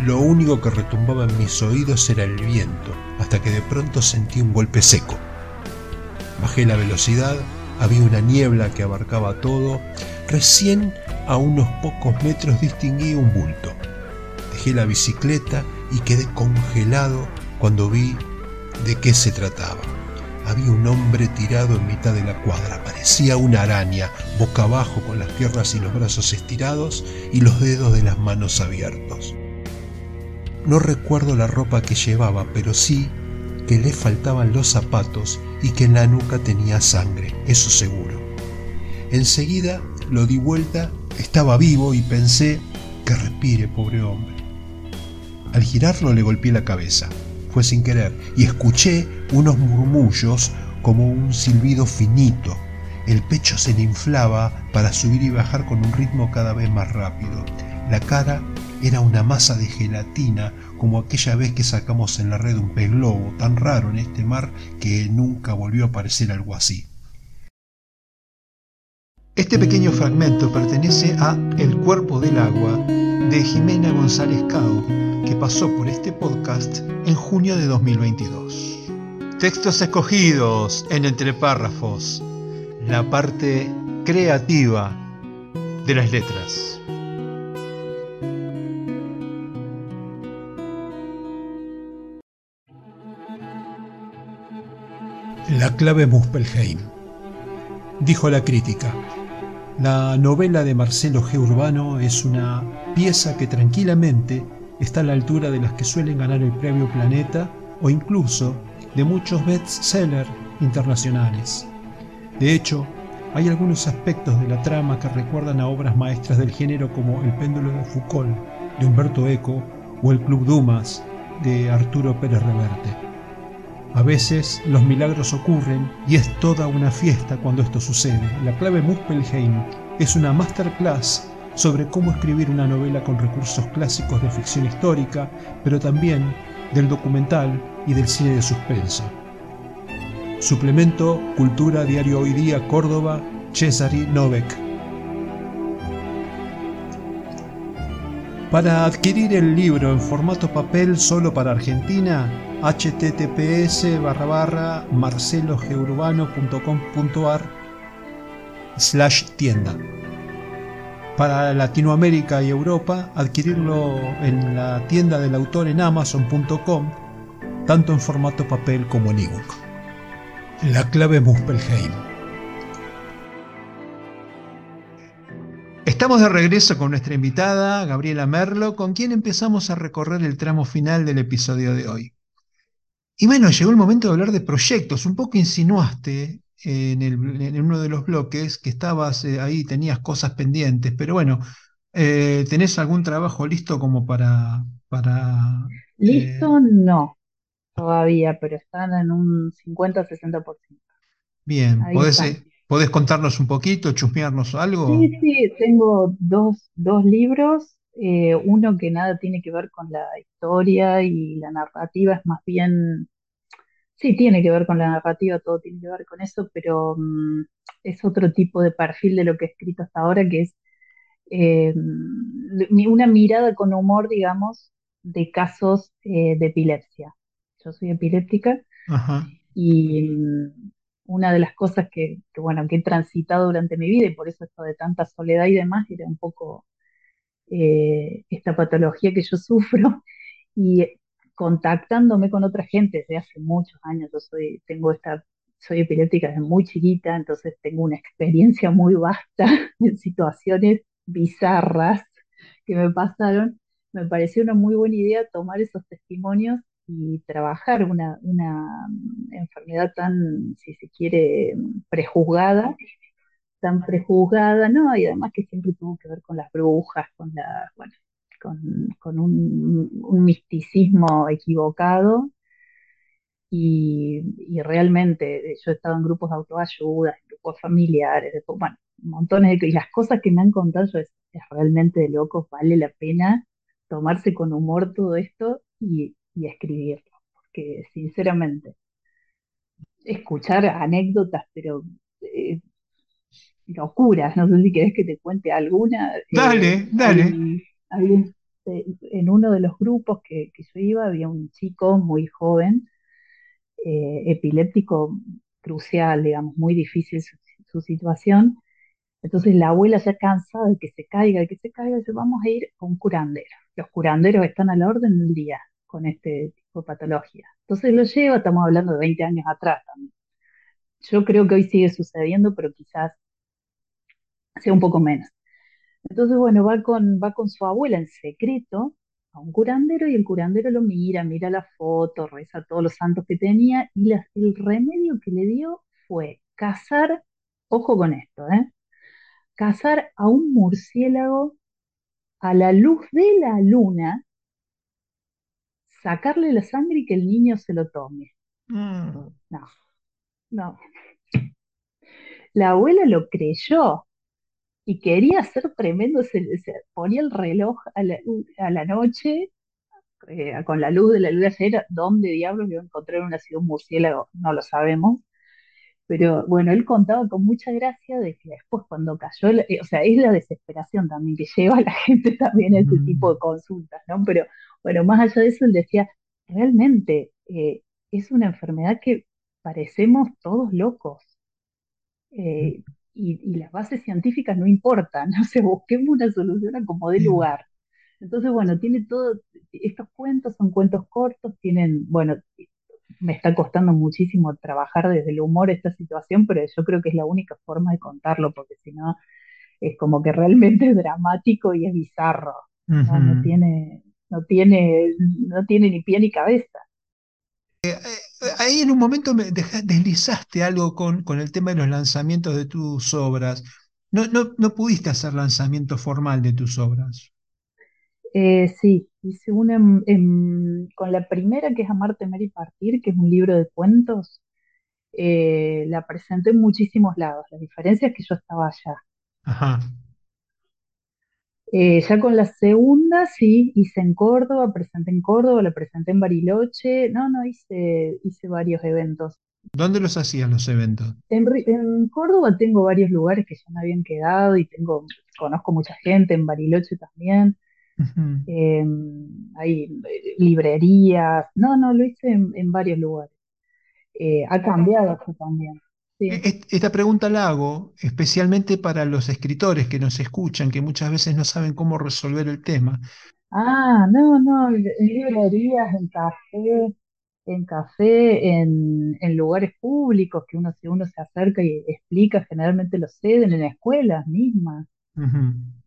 Lo único que retumbaba en mis oídos era el viento, hasta que de pronto sentí un golpe seco. Bajé la velocidad, había una niebla que abarcaba todo. Recién a unos pocos metros distinguí un bulto. Dejé la bicicleta y quedé congelado cuando vi de qué se trataba. Había un hombre tirado en mitad de la cuadra, parecía una araña, boca abajo con las piernas y los brazos estirados y los dedos de las manos abiertos. No recuerdo la ropa que llevaba, pero sí que le faltaban los zapatos y que en la nuca tenía sangre, eso seguro. Enseguida lo di vuelta, estaba vivo y pensé que respire, pobre hombre. Al girarlo le golpeé la cabeza, fue sin querer, y escuché unos murmullos como un silbido finito. El pecho se le inflaba para subir y bajar con un ritmo cada vez más rápido. La cara era una masa de gelatina como aquella vez que sacamos en la red un pez globo, tan raro en este mar que nunca volvió a aparecer algo así. Este pequeño fragmento pertenece a El cuerpo del agua de Jimena González Cao, que pasó por este podcast en junio de 2022. Textos escogidos en entre párrafos, la parte creativa de las letras. La clave Muspelheim. Dijo la crítica. La novela de Marcelo G. Urbano es una pieza que tranquilamente está a la altura de las que suelen ganar el premio Planeta o incluso de muchos bestsellers internacionales. De hecho, hay algunos aspectos de la trama que recuerdan a obras maestras del género como El péndulo de Foucault de Humberto Eco o El Club Dumas de Arturo Pérez Reverte. A veces los milagros ocurren y es toda una fiesta cuando esto sucede. La clave Muspelheim es una masterclass sobre cómo escribir una novela con recursos clásicos de ficción histórica, pero también del documental y del cine de suspenso. Suplemento Cultura Diario Hoy Día Córdoba, Cesari Novek. Para adquirir el libro en formato papel solo para Argentina, https barra barra marcelogeurbano.com.ar slash tienda. Para Latinoamérica y Europa, adquirirlo en la tienda del autor en amazon.com, tanto en formato papel como en ebook. La clave Muspelheim. Estamos de regreso con nuestra invitada, Gabriela Merlo, con quien empezamos a recorrer el tramo final del episodio de hoy. Y bueno, llegó el momento de hablar de proyectos. Un poco insinuaste en, uno de los bloques que estabas eh, ahí, tenías cosas pendientes, pero bueno, eh, ¿tenés algún trabajo listo como para... para listo no, todavía, pero están en un 50-60%. Bien, ¿podés, ¿podés, contarnos un poquito, chusmearnos algo? Sí, sí, tengo dos, dos libros eh, uno que nada tiene que ver con la historia y la narrativa, es más bien, sí, tiene que ver con la narrativa, todo tiene que ver con eso, pero mm, es otro tipo de perfil de lo que he escrito hasta ahora, que es eh, una mirada con humor, digamos, de casos eh, de epilepsia. Yo soy epiléptica y mm, una de las cosas que, que, bueno, que he transitado durante mi vida y por eso esto de tanta soledad y demás, era un poco eh, esta patología que yo <laughs> sufro y contactándome con otra gente desde hace muchos años. Yo soy, tengo esta, soy epiléptica desde muy chiquita, entonces tengo una experiencia muy vasta <laughs> en situaciones bizarras que me pasaron. Me pareció una muy buena idea tomar esos testimonios y trabajar una, una enfermedad tan, si se quiere, prejuzgada tan prejuzgada, ¿no? Y además que siempre tuvo que ver con las brujas, con la, bueno, con, un, misticismo equivocado. Y, realmente eh, yo he estado en grupos de autoayuda, en grupos familiares, bueno, montones de y las cosas que me han contado es, realmente de locos, vale la pena tomarse con humor todo esto y, y escribirlo, porque sinceramente, escuchar anécdotas, pero eh, locuras, no sé si querés que te cuente alguna. Eh, dale, dale. Eh, en uno de los grupos que, que, yo iba había un chico muy joven, epiléptico crucial, digamos, muy difícil su, su, situación. Entonces la abuela ya cansada de que se caiga, de que se caiga, dice, vamos a ir a un curandero. Los curanderos están a la orden del día con este tipo de patología. Entonces lo lleva, estamos hablando de 20 años atrás también. Yo creo que hoy sigue sucediendo, pero quizás sea un poco menos. Entonces, bueno, va con, va con su abuela en secreto a un curandero y el curandero lo mira, mira la foto, reza todos los santos que tenía y el remedio que le dio fue cazar, ojo con esto, ¿eh? cazar a un murciélago a la luz de la luna, sacarle la sangre y que el niño se lo tome. Mm. No, no. La abuela lo creyó y quería hacer tremendo, se, ponía el reloj a la, noche eh, con la luz de la luna llena, ¿dónde diablos iba a encontrar una ciudad murciélago? No lo sabemos. Pero bueno, él contaba con mucha gracia de que después cuando cayó, eh, o sea, es la desesperación también que lleva a la <laughs> gente también a este tipo de consultas, ¿no? Pero bueno, más allá de eso, él decía, realmente eh, es una enfermedad que parecemos todos locos. Eh, y, las bases científicas no importan, <laughs> o sea, busquemos una solución a como de lugar. Entonces, bueno, tiene todo, estos cuentos son cuentos cortos, tienen, bueno, me está costando muchísimo trabajar desde el humor esta situación, pero yo creo que es la única forma de contarlo, porque si no, es como que realmente <laughs> es dramático y es bizarro. no, tiene, no, tiene, no tiene ni pie ni cabeza. Eh, eh, ahí en un momento me deslizaste algo con, con el tema de los lanzamientos de tus obras. No, no, no pudiste hacer lanzamiento formal de tus obras. Eh, sí, hice una con la primera que es Amar, Temer y Partir, que es un libro de cuentos. la presenté en muchísimos lados. La diferencia es que yo estaba allá. Ajá. Eh, ya con la segunda, sí, hice en Córdoba, presenté en Córdoba, la presenté en Bariloche. No, no, hice, hice varios eventos. ¿Dónde los hacían los eventos? En, Córdoba tengo varios lugares que ya me habían quedado y tengo, conozco mucha gente, en Bariloche también. Em, hay eh, librerías. No, no, lo hice en, varios lugares. Eh, ha cambiado eso también. E-, esta pregunta la hago especialmente para los escritores que nos escuchan, que muchas veces no saben cómo resolver el tema. Ah, no, no, en librerías, en café, en café, en, en lugares públicos que uno, si uno se acerca y explica, generalmente lo ceden en escuelas mismas.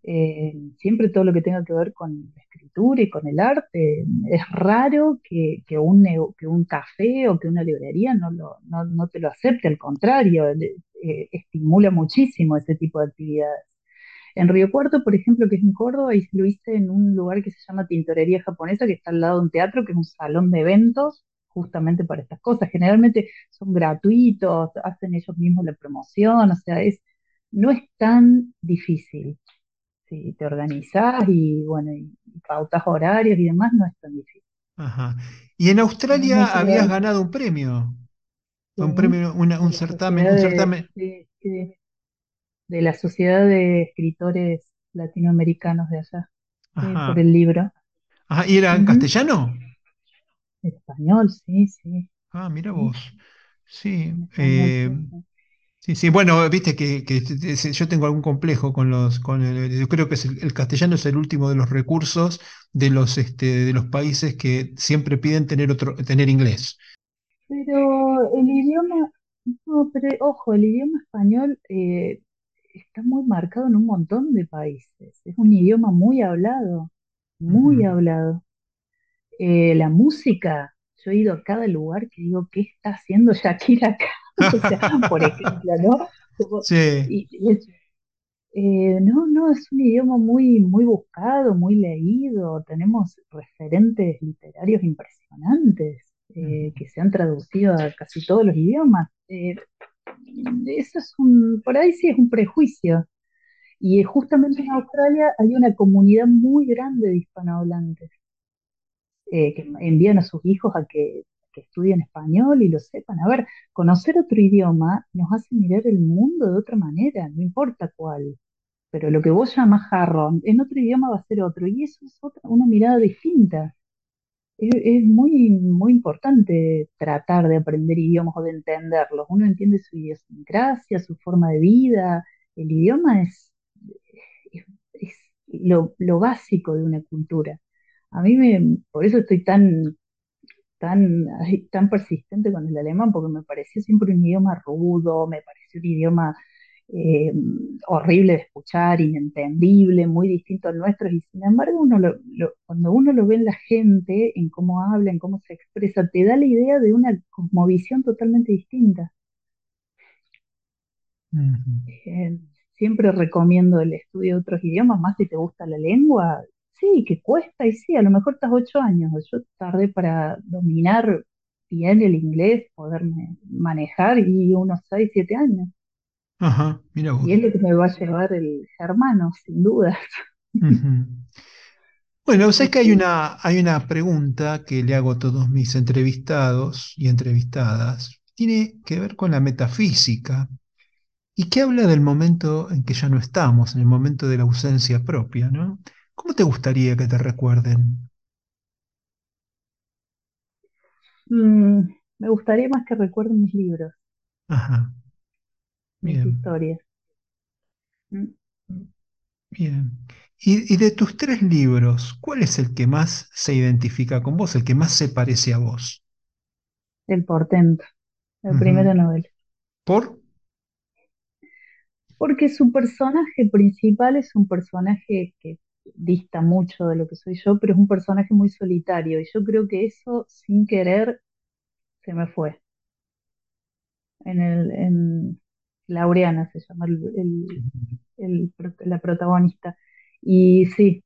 Eh, siempre todo lo que tenga que ver con la escritura y con el arte. Es raro que, un, café o que una librería no, te lo acepte, al contrario, eh, estimula muchísimo ese tipo de actividades. En Río Cuarto, por ejemplo, que es en Córdoba, lo hice en un lugar que se llama Tintorería Japonesa, que está al lado de un teatro, que es un salón de eventos, justamente para estas cosas. Generalmente son gratuitos, hacen ellos mismos la promoción, o sea, no es tan difícil si te organizás y bueno, y pautas horarios y demás, no es tan difícil. Ajá. Y en Australia habías ganado un premio. un premio, un certamen, un certamen. De, la Sociedad de Escritores Latinoamericanos de allá, por el libro. Ajá, ¿y era en castellano? Español, sí, sí. Ah, mira vos. Sí. Eh, Sí, sí, bueno, viste que, yo tengo algún complejo con los, con el, yo creo que el, castellano es el último de los recursos de los, este, de los países que siempre piden tener otro, tener inglés. Pero el idioma, no, pero ojo, el idioma español eh, está muy marcado en un montón de países. Es un idioma muy hablado, muy hablado. Eh, la música, yo he ido a cada lugar que digo, ¿qué está haciendo Shakira acá? <laughs> por ejemplo, ¿no? sí. Eh, no, no, es un idioma muy, muy buscado, muy leído. Tenemos referentes literarios impresionantes eh, que se han traducido a casi todos los idiomas. Eh, eso es un, por ahí sí es un prejuicio. Y justamente en Australia hay una comunidad muy grande de hispanohablantes eh, que envían a sus hijos a que, que estudien español y lo sepan. A ver, conocer otro idioma nos hace mirar el mundo de otra manera, no importa cuál. Pero lo que vos llamas jarrón, en otro idioma va a ser otro, y eso es otra, una mirada distinta. Es, muy, muy importante tratar de aprender idiomas o de entenderlos. Uno entiende su idiosincrasia, su forma de vida. El idioma es, es, es lo, lo básico de una cultura. A mí me, por eso estoy tan, tan, tan persistente con el alemán, porque me pareció siempre un idioma rudo, me pareció un idioma eh, horrible de escuchar, inentendible, muy distinto al nuestro, y sin embargo uno lo- lo- cuando uno lo ve en la gente, en cómo habla, en cómo se expresa, te da la idea de una cosmovisión totalmente distinta. Eh, siempre recomiendo el estudio de otros idiomas, más si te gusta la lengua. Sí, que cuesta, y sí, a lo mejor estás ocho años. Yo tardé para dominar bien el inglés, poderme manejar, y unos seis, siete años. Ajá, mira vos. Y es lo que me va a llevar el germano, sin duda. Ujú. Bueno, sé Y que hay sí, una, hay una pregunta que le hago a todos mis entrevistados y entrevistadas. Tiene que ver con la metafísica y que habla del momento en que ya no estamos, en el momento de la ausencia propia, ¿no? ¿Cómo te gustaría que te recuerden? mm, me gustaría más que recuerden mis libros, Ajá, mis bien, historias. Mm, bien. Y, y de tus tres libros, ¿cuál es el que más se identifica con vos, el que más se parece a vos? El portento, la Ujú. primera novela. ¿Por? Porque su personaje principal es un personaje que dista mucho de lo que soy yo, pero es un personaje muy solitario. Y yo creo que eso, sin querer, se me fue. En el, en Laureana se llama el, el- la protagonista. Y sí,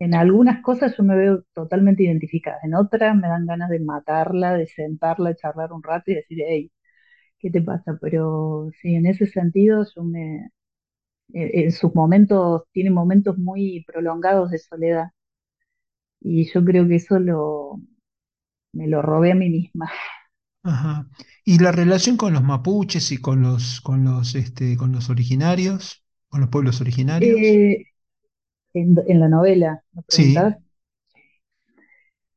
en algunas cosas yo me veo totalmente identificada. En otras me dan ganas de matarla, de sentarla, de charlar un rato y decir, hey, ¿qué te pasa? Pero sí, en ese sentido yo me, en sus momentos, tiene momentos muy prolongados de soledad y yo creo que eso lo, me lo robé a mí misma. Ajá. ¿Y la relación con los mapuches y con los, con los, este, con los originarios, con los pueblos originarios? Eh, en, en la novela, ¿me Sí.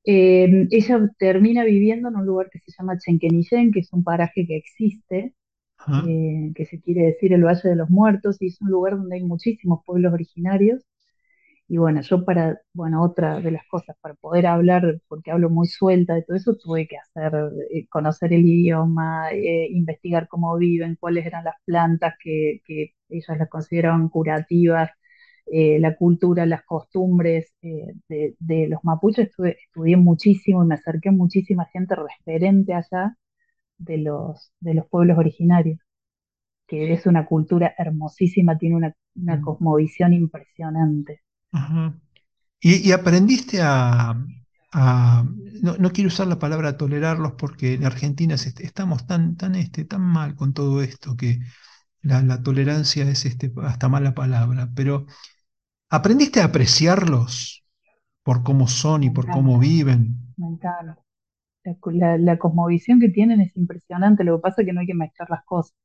Eh, ella termina viviendo en un lugar que se llama Chenquenillén, que es un paraje que existe, Eh, que se quiere decir el Valle de los Muertos, y es un lugar donde hay muchísimos pueblos originarios. Y bueno, yo para, bueno, otra de las cosas, para poder hablar, porque hablo muy suelta de todo eso, tuve que hacer, eh, conocer el idioma, eh, investigar cómo viven, cuáles eran las plantas que, que ellas las consideraban curativas, la cultura, las costumbres de, los mapuches. Estudié muchísimo y me acerqué a muchísima gente referente allá de los, de los pueblos originarios, que es una cultura hermosísima, tiene una, una Mm, cosmovisión impresionante. Ajá. ¿Y, y aprendiste a, a- no, no quiero usar la palabra tolerarlos porque en Argentina es estamos tan, tan, este, tan mal con todo esto que la, la tolerancia es este, hasta mala palabra, pero ¿aprendiste a apreciarlos por cómo son y por cómo viven? me encanta. La, la- la cosmovisión que tienen es impresionante, lo que pasa es que no hay que mezclar las cosas.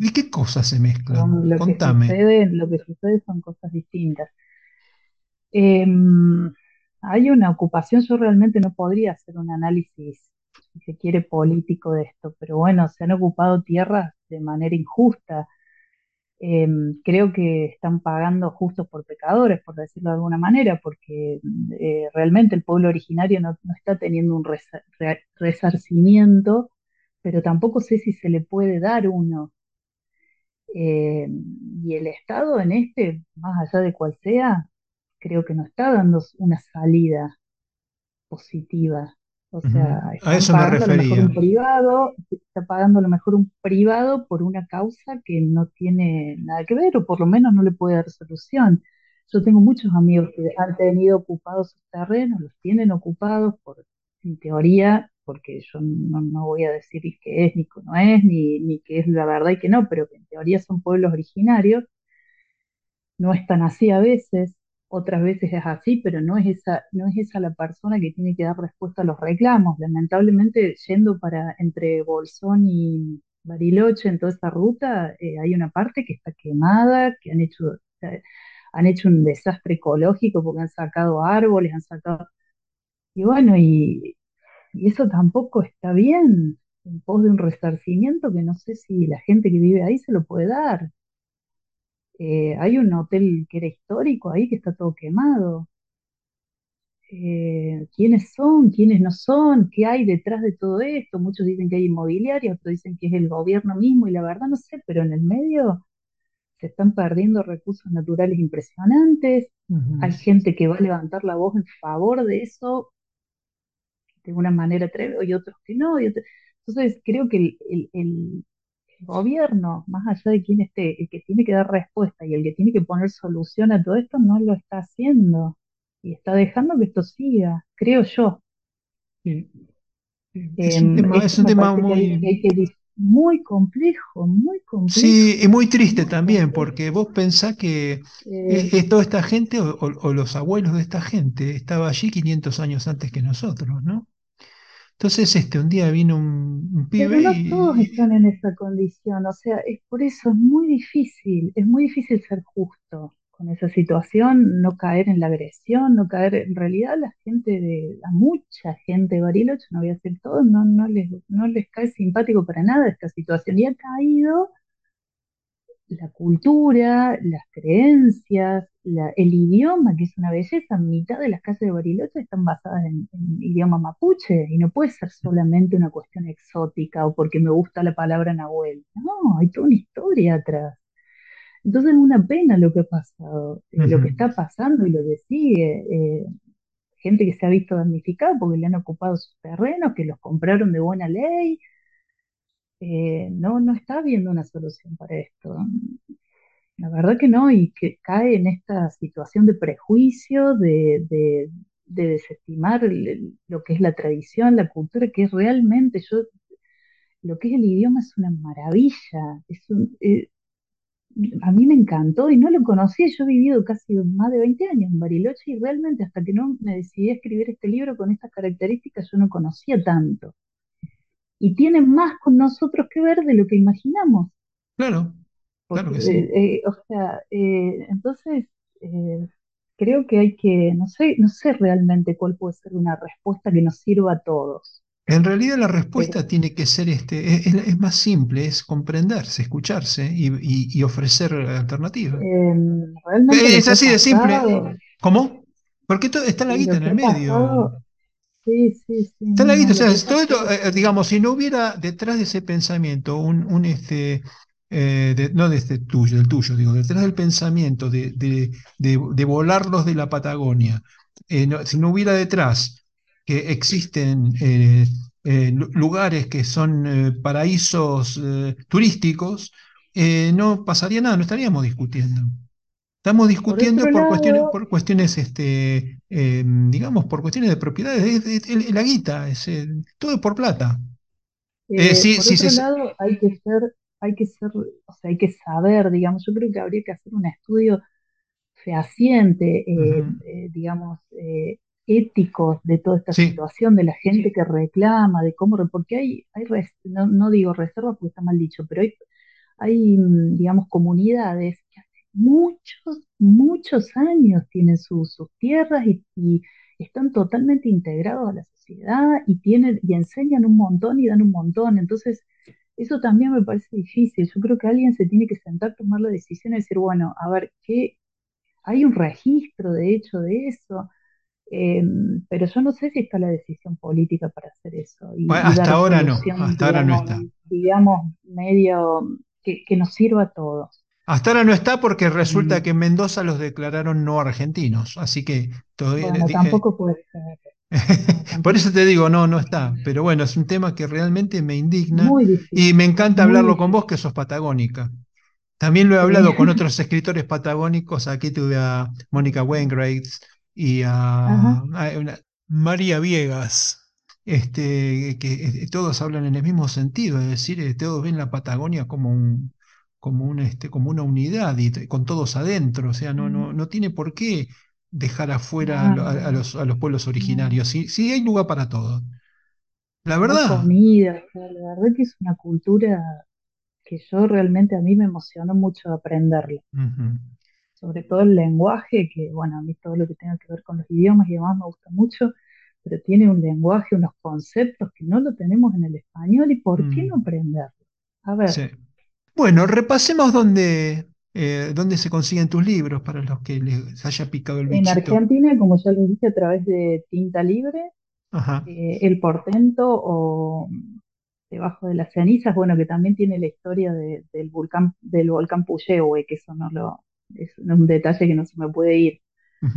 ¿Y qué cosas se mezclan? lo que Contame. sucede, lo que sucede son cosas distintas. Em, hay una ocupación, yo realmente no podría hacer un análisis, si se quiere, político de esto, pero bueno, se han ocupado tierras de manera injusta. Em, creo que están pagando justos por pecadores, por decirlo de alguna manera, porque eh, realmente el pueblo originario no, está teniendo un resa- re- resarcimiento, pero tampoco sé si se le puede dar uno. Eh, y el Estado en este, más allá de cual sea, creo que no está dando una salida positiva. O sea, A están eso me pagando a lo mejor refería. un privado, está pagando a lo mejor un privado por una causa que no tiene nada que ver, o por lo menos no le puede dar solución. Yo tengo muchos amigos que han tenido ocupados sus terrenos, los tienen ocupados por, en teoría, porque yo no, no voy a decir que es ni que no es, ni, ni que es la verdad y que no, pero que en teoría son pueblos originarios, no es tan así a veces, otras veces es así, pero no es esa, no es esa la persona que tiene que dar respuesta a los reclamos. Lamentablemente, yendo para entre Bolsón y Bariloche, en toda esta ruta, eh, hay una parte que está quemada, que han hecho, han hecho un desastre ecológico porque han sacado árboles, han sacado... Y bueno, y, y eso tampoco está bien, en pos de un resarcimiento que no sé si la gente que vive ahí se lo puede dar. Eh, hay un hotel que era histórico ahí que está todo quemado. Eh, ¿quiénes son? ¿Quiénes no son? ¿Qué hay detrás de todo esto? Muchos dicen que hay inmobiliaria, otros dicen que es el gobierno mismo y la verdad no sé, pero en el medio se están perdiendo recursos naturales impresionantes. Hay gente que va a levantar la voz en favor de eso de una manera tremenda y otros que no. Entonces creo que el, gobierno, más allá de quién esté, el que tiene que dar respuesta y el que tiene que poner solución a todo esto, no lo está haciendo y está dejando que esto siga, creo yo. Es un em, tema, muy... muy complejo, muy complejo. Sí, y muy triste también, porque vos pensás que eh, toda esta gente o, o, los abuelos de esta gente estaba allí 500 años antes que nosotros, ¿no? Entonces, este, un día vino un, pibe Pero no todos están en esa condición, o sea, es por eso es muy difícil, es muy difícil ser justo con esa situación, no caer en la agresión, no caer, en realidad la gente de, la mucha gente de Bariloche, no voy a decir todo, no, no les, no les cae simpático para nada esta situación y ha caído la cultura, las creencias, el idioma, que es una belleza, mitad de las casas de Bariloche están basadas en, idioma mapuche y no puede ser solamente una cuestión exótica o porque me gusta la palabra nahuel. No, hay toda una historia atrás. Entonces es una pena lo que ha pasado, eh, lo que está pasando y lo que sigue. Eh, gente que se ha visto damnificada porque le han ocupado sus terrenos, que los compraron de buena ley, eh, no, no está habiendo una solución para esto. La verdad que no, y que cae en esta situación de prejuicio, de, de, desestimar lo que es la tradición, la cultura, que es realmente, yo, lo que es el idioma es una maravilla, es eh, a mí me encantó y no lo conocía, yo he vivido casi más de 20 años en Bariloche y realmente hasta que no me decidí a escribir este libro con estas características yo no conocía tanto y tiene más con nosotros que ver de lo que imaginamos. Claro, claro que sí. Eh, eh, o sea, eh, entonces creo que hay que, no sé, no sé realmente cuál puede ser una respuesta que nos sirva a todos. En realidad la respuesta tiene que ser, este, es, más simple, es comprenderse, escucharse y, ofrecer alternativas. Em, es así de simple. ¿Cómo? Porque todo, está la guita en el medio. Sí, sí, sí. Está la guita, o sea, todo esto, eh, digamos, si no hubiera detrás de ese pensamiento un, un este, eh, no de este tuyo, del tuyo, digo, detrás del pensamiento de, de, de, volarlos de la Patagonia, eh, si no hubiera detrás que existen lugares que son paraísos turísticos, no pasaría nada, no estaríamos discutiendo. Estamos discutiendo por, cuestiones, por cuestiones este, em, digamos, por cuestiones de propiedades. la guita, es, todo es por plata. Eh, eh, por otro lado, hay que ser, hay que ser, o sea, hay que saber, digamos, yo creo que habría que hacer un estudio fehaciente, eh, digamos, ético de toda esta situación, de la gente que reclama, de cómo, porque hay, hay no, no, digo reservas porque está mal dicho, pero hay, hay digamos, comunidades muchos, muchos años tienen sus tierras y, están totalmente integrados a la sociedad y, tienen, y enseñan un montón y dan un montón. Entonces, eso también me parece difícil. Yo creo que alguien se tiene que sentar, tomar la decisión y decir, bueno, a ver, ¿qué? Hay un registro, de hecho, de eso. Em, pero yo no sé si está la decisión política para hacer eso. hasta ahora no, hasta ahora no está. Digamos, medio que, que nos sirva a todos. Hasta ahora no está porque resulta que en Mendoza los declararon no argentinos, así que todavía... Bueno, tampoco puede ser. <laughs> Por eso te digo, no, no está. Pero bueno, es un tema que realmente me indigna y me encanta hablarlo con vos, que sos patagónica. También lo he hablado con <laughs> otros escritores patagónicos. Aquí tuve a Mónica Wainwright y a, María Viegas, este, que eh, todos hablan en el mismo sentido, es decir, eh, todos ven la Patagonia como un, como una, este, como una unidad y con todos adentro. O sea, no, no, no tiene por qué dejar afuera a, los, a, los, pueblos originarios. Sí, sí hay lugar para todo. La verdad. comida, la verdad que es una cultura que yo realmente a mí me emocionó mucho aprenderla. Sobre todo el lenguaje, que bueno, a mí todo lo que tenga que ver con los idiomas y demás me gusta mucho, pero tiene un lenguaje, unos conceptos que no lo tenemos en el español y ¿por qué no mm. aprenderlo? A ver. Bueno, repasemos dónde, eh, dónde se consiguen tus libros para los que les haya picado el bichito. En Argentina, como ya les dije, a través de Tinta Libre, eh, El Portento o Debajo de las cenizas, bueno, que también tiene la historia del volcán del volcán Puyehue, que eso no lo es un detalle que no se me puede ir.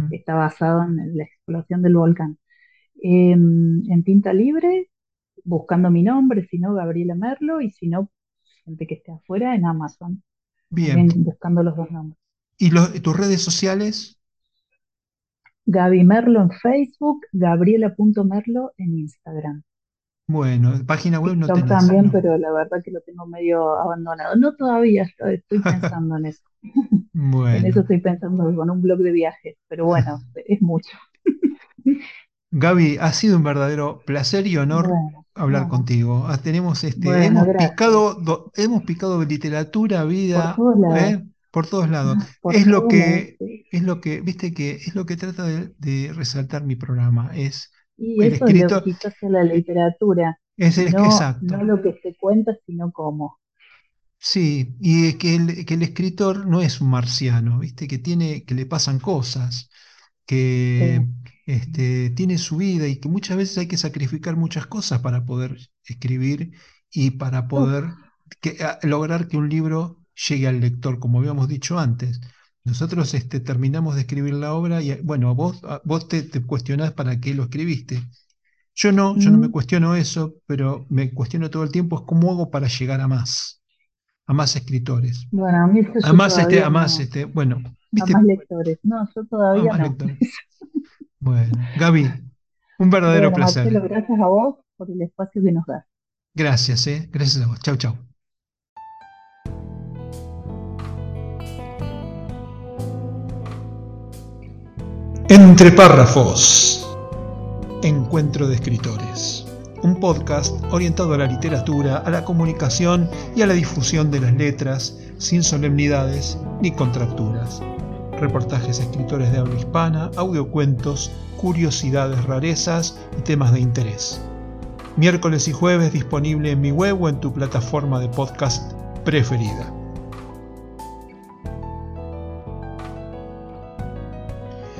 Está basado en la explosión del volcán. Em, en tinta libre, buscando mi nombre, si no, Gabriela Merlo, y si no, gente que esté afuera, en Amazon. Bien. buscando los dos nombres. ¿Y tus redes sociales? Gaby Merlo en Facebook, Gabriela.merlo en Instagram. Bueno, página web no tengo también, pero la verdad que lo tengo medio abandonado. No todavía, estoy, <laughs> pensando en eso. Bueno. En eso estoy pensando con un blog de viajes, pero bueno, es mucho. <laughs> Gaby, ha sido un verdadero placer y honor hablar contigo. Ah, tenemos este, hemos picado, hemos picado literatura, vida, por todos lados. Ah, es lo que, es lo que, viste que es lo que trata de, resaltar mi programa. Es y el eso escritor. Es lo la literatura. Es el, no, exacto. no lo que se cuenta, sino cómo. Sí, y que el, que el escritor no es un marciano, viste, que tiene, que le pasan cosas, que este, tiene su vida y que muchas veces hay que sacrificar muchas cosas para poder escribir y para poder lograr que un libro llegue al lector, como habíamos dicho antes. Nosotros este, terminamos de escribir la obra y, bueno, vos, vos te, te cuestionás para qué lo escribiste. Yo no, yo no me cuestiono eso, pero me cuestiono todo el tiempo es cómo hago para llegar a más, a más escritores. Bueno, a mí a más, este, a más, este, bueno, a más lectores. No, yo todavía no. Bueno, Gaby, un verdadero placer. Marcelo, gracias a vos por el espacio que nos das. Gracias, eh. gracias a vos. Chau, chau. Entre párrafos. Encuentro de escritores. Un podcast orientado a la literatura, a la comunicación y a la difusión de las letras, sin solemnidades ni contracturas reportajes escritores de habla hispana, audiocuentos, curiosidades, rarezas y temas de interés. Miércoles y jueves disponible en mi web o en tu plataforma de podcast preferida.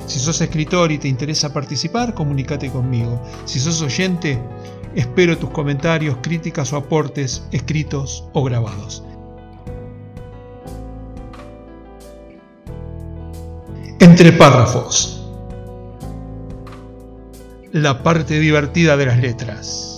Si sos escritor y te interesa participar, comunícate conmigo. Si sos oyente, espero tus comentarios, críticas o aportes escritos o grabados. Entre párrafos. La parte divertida de las letras.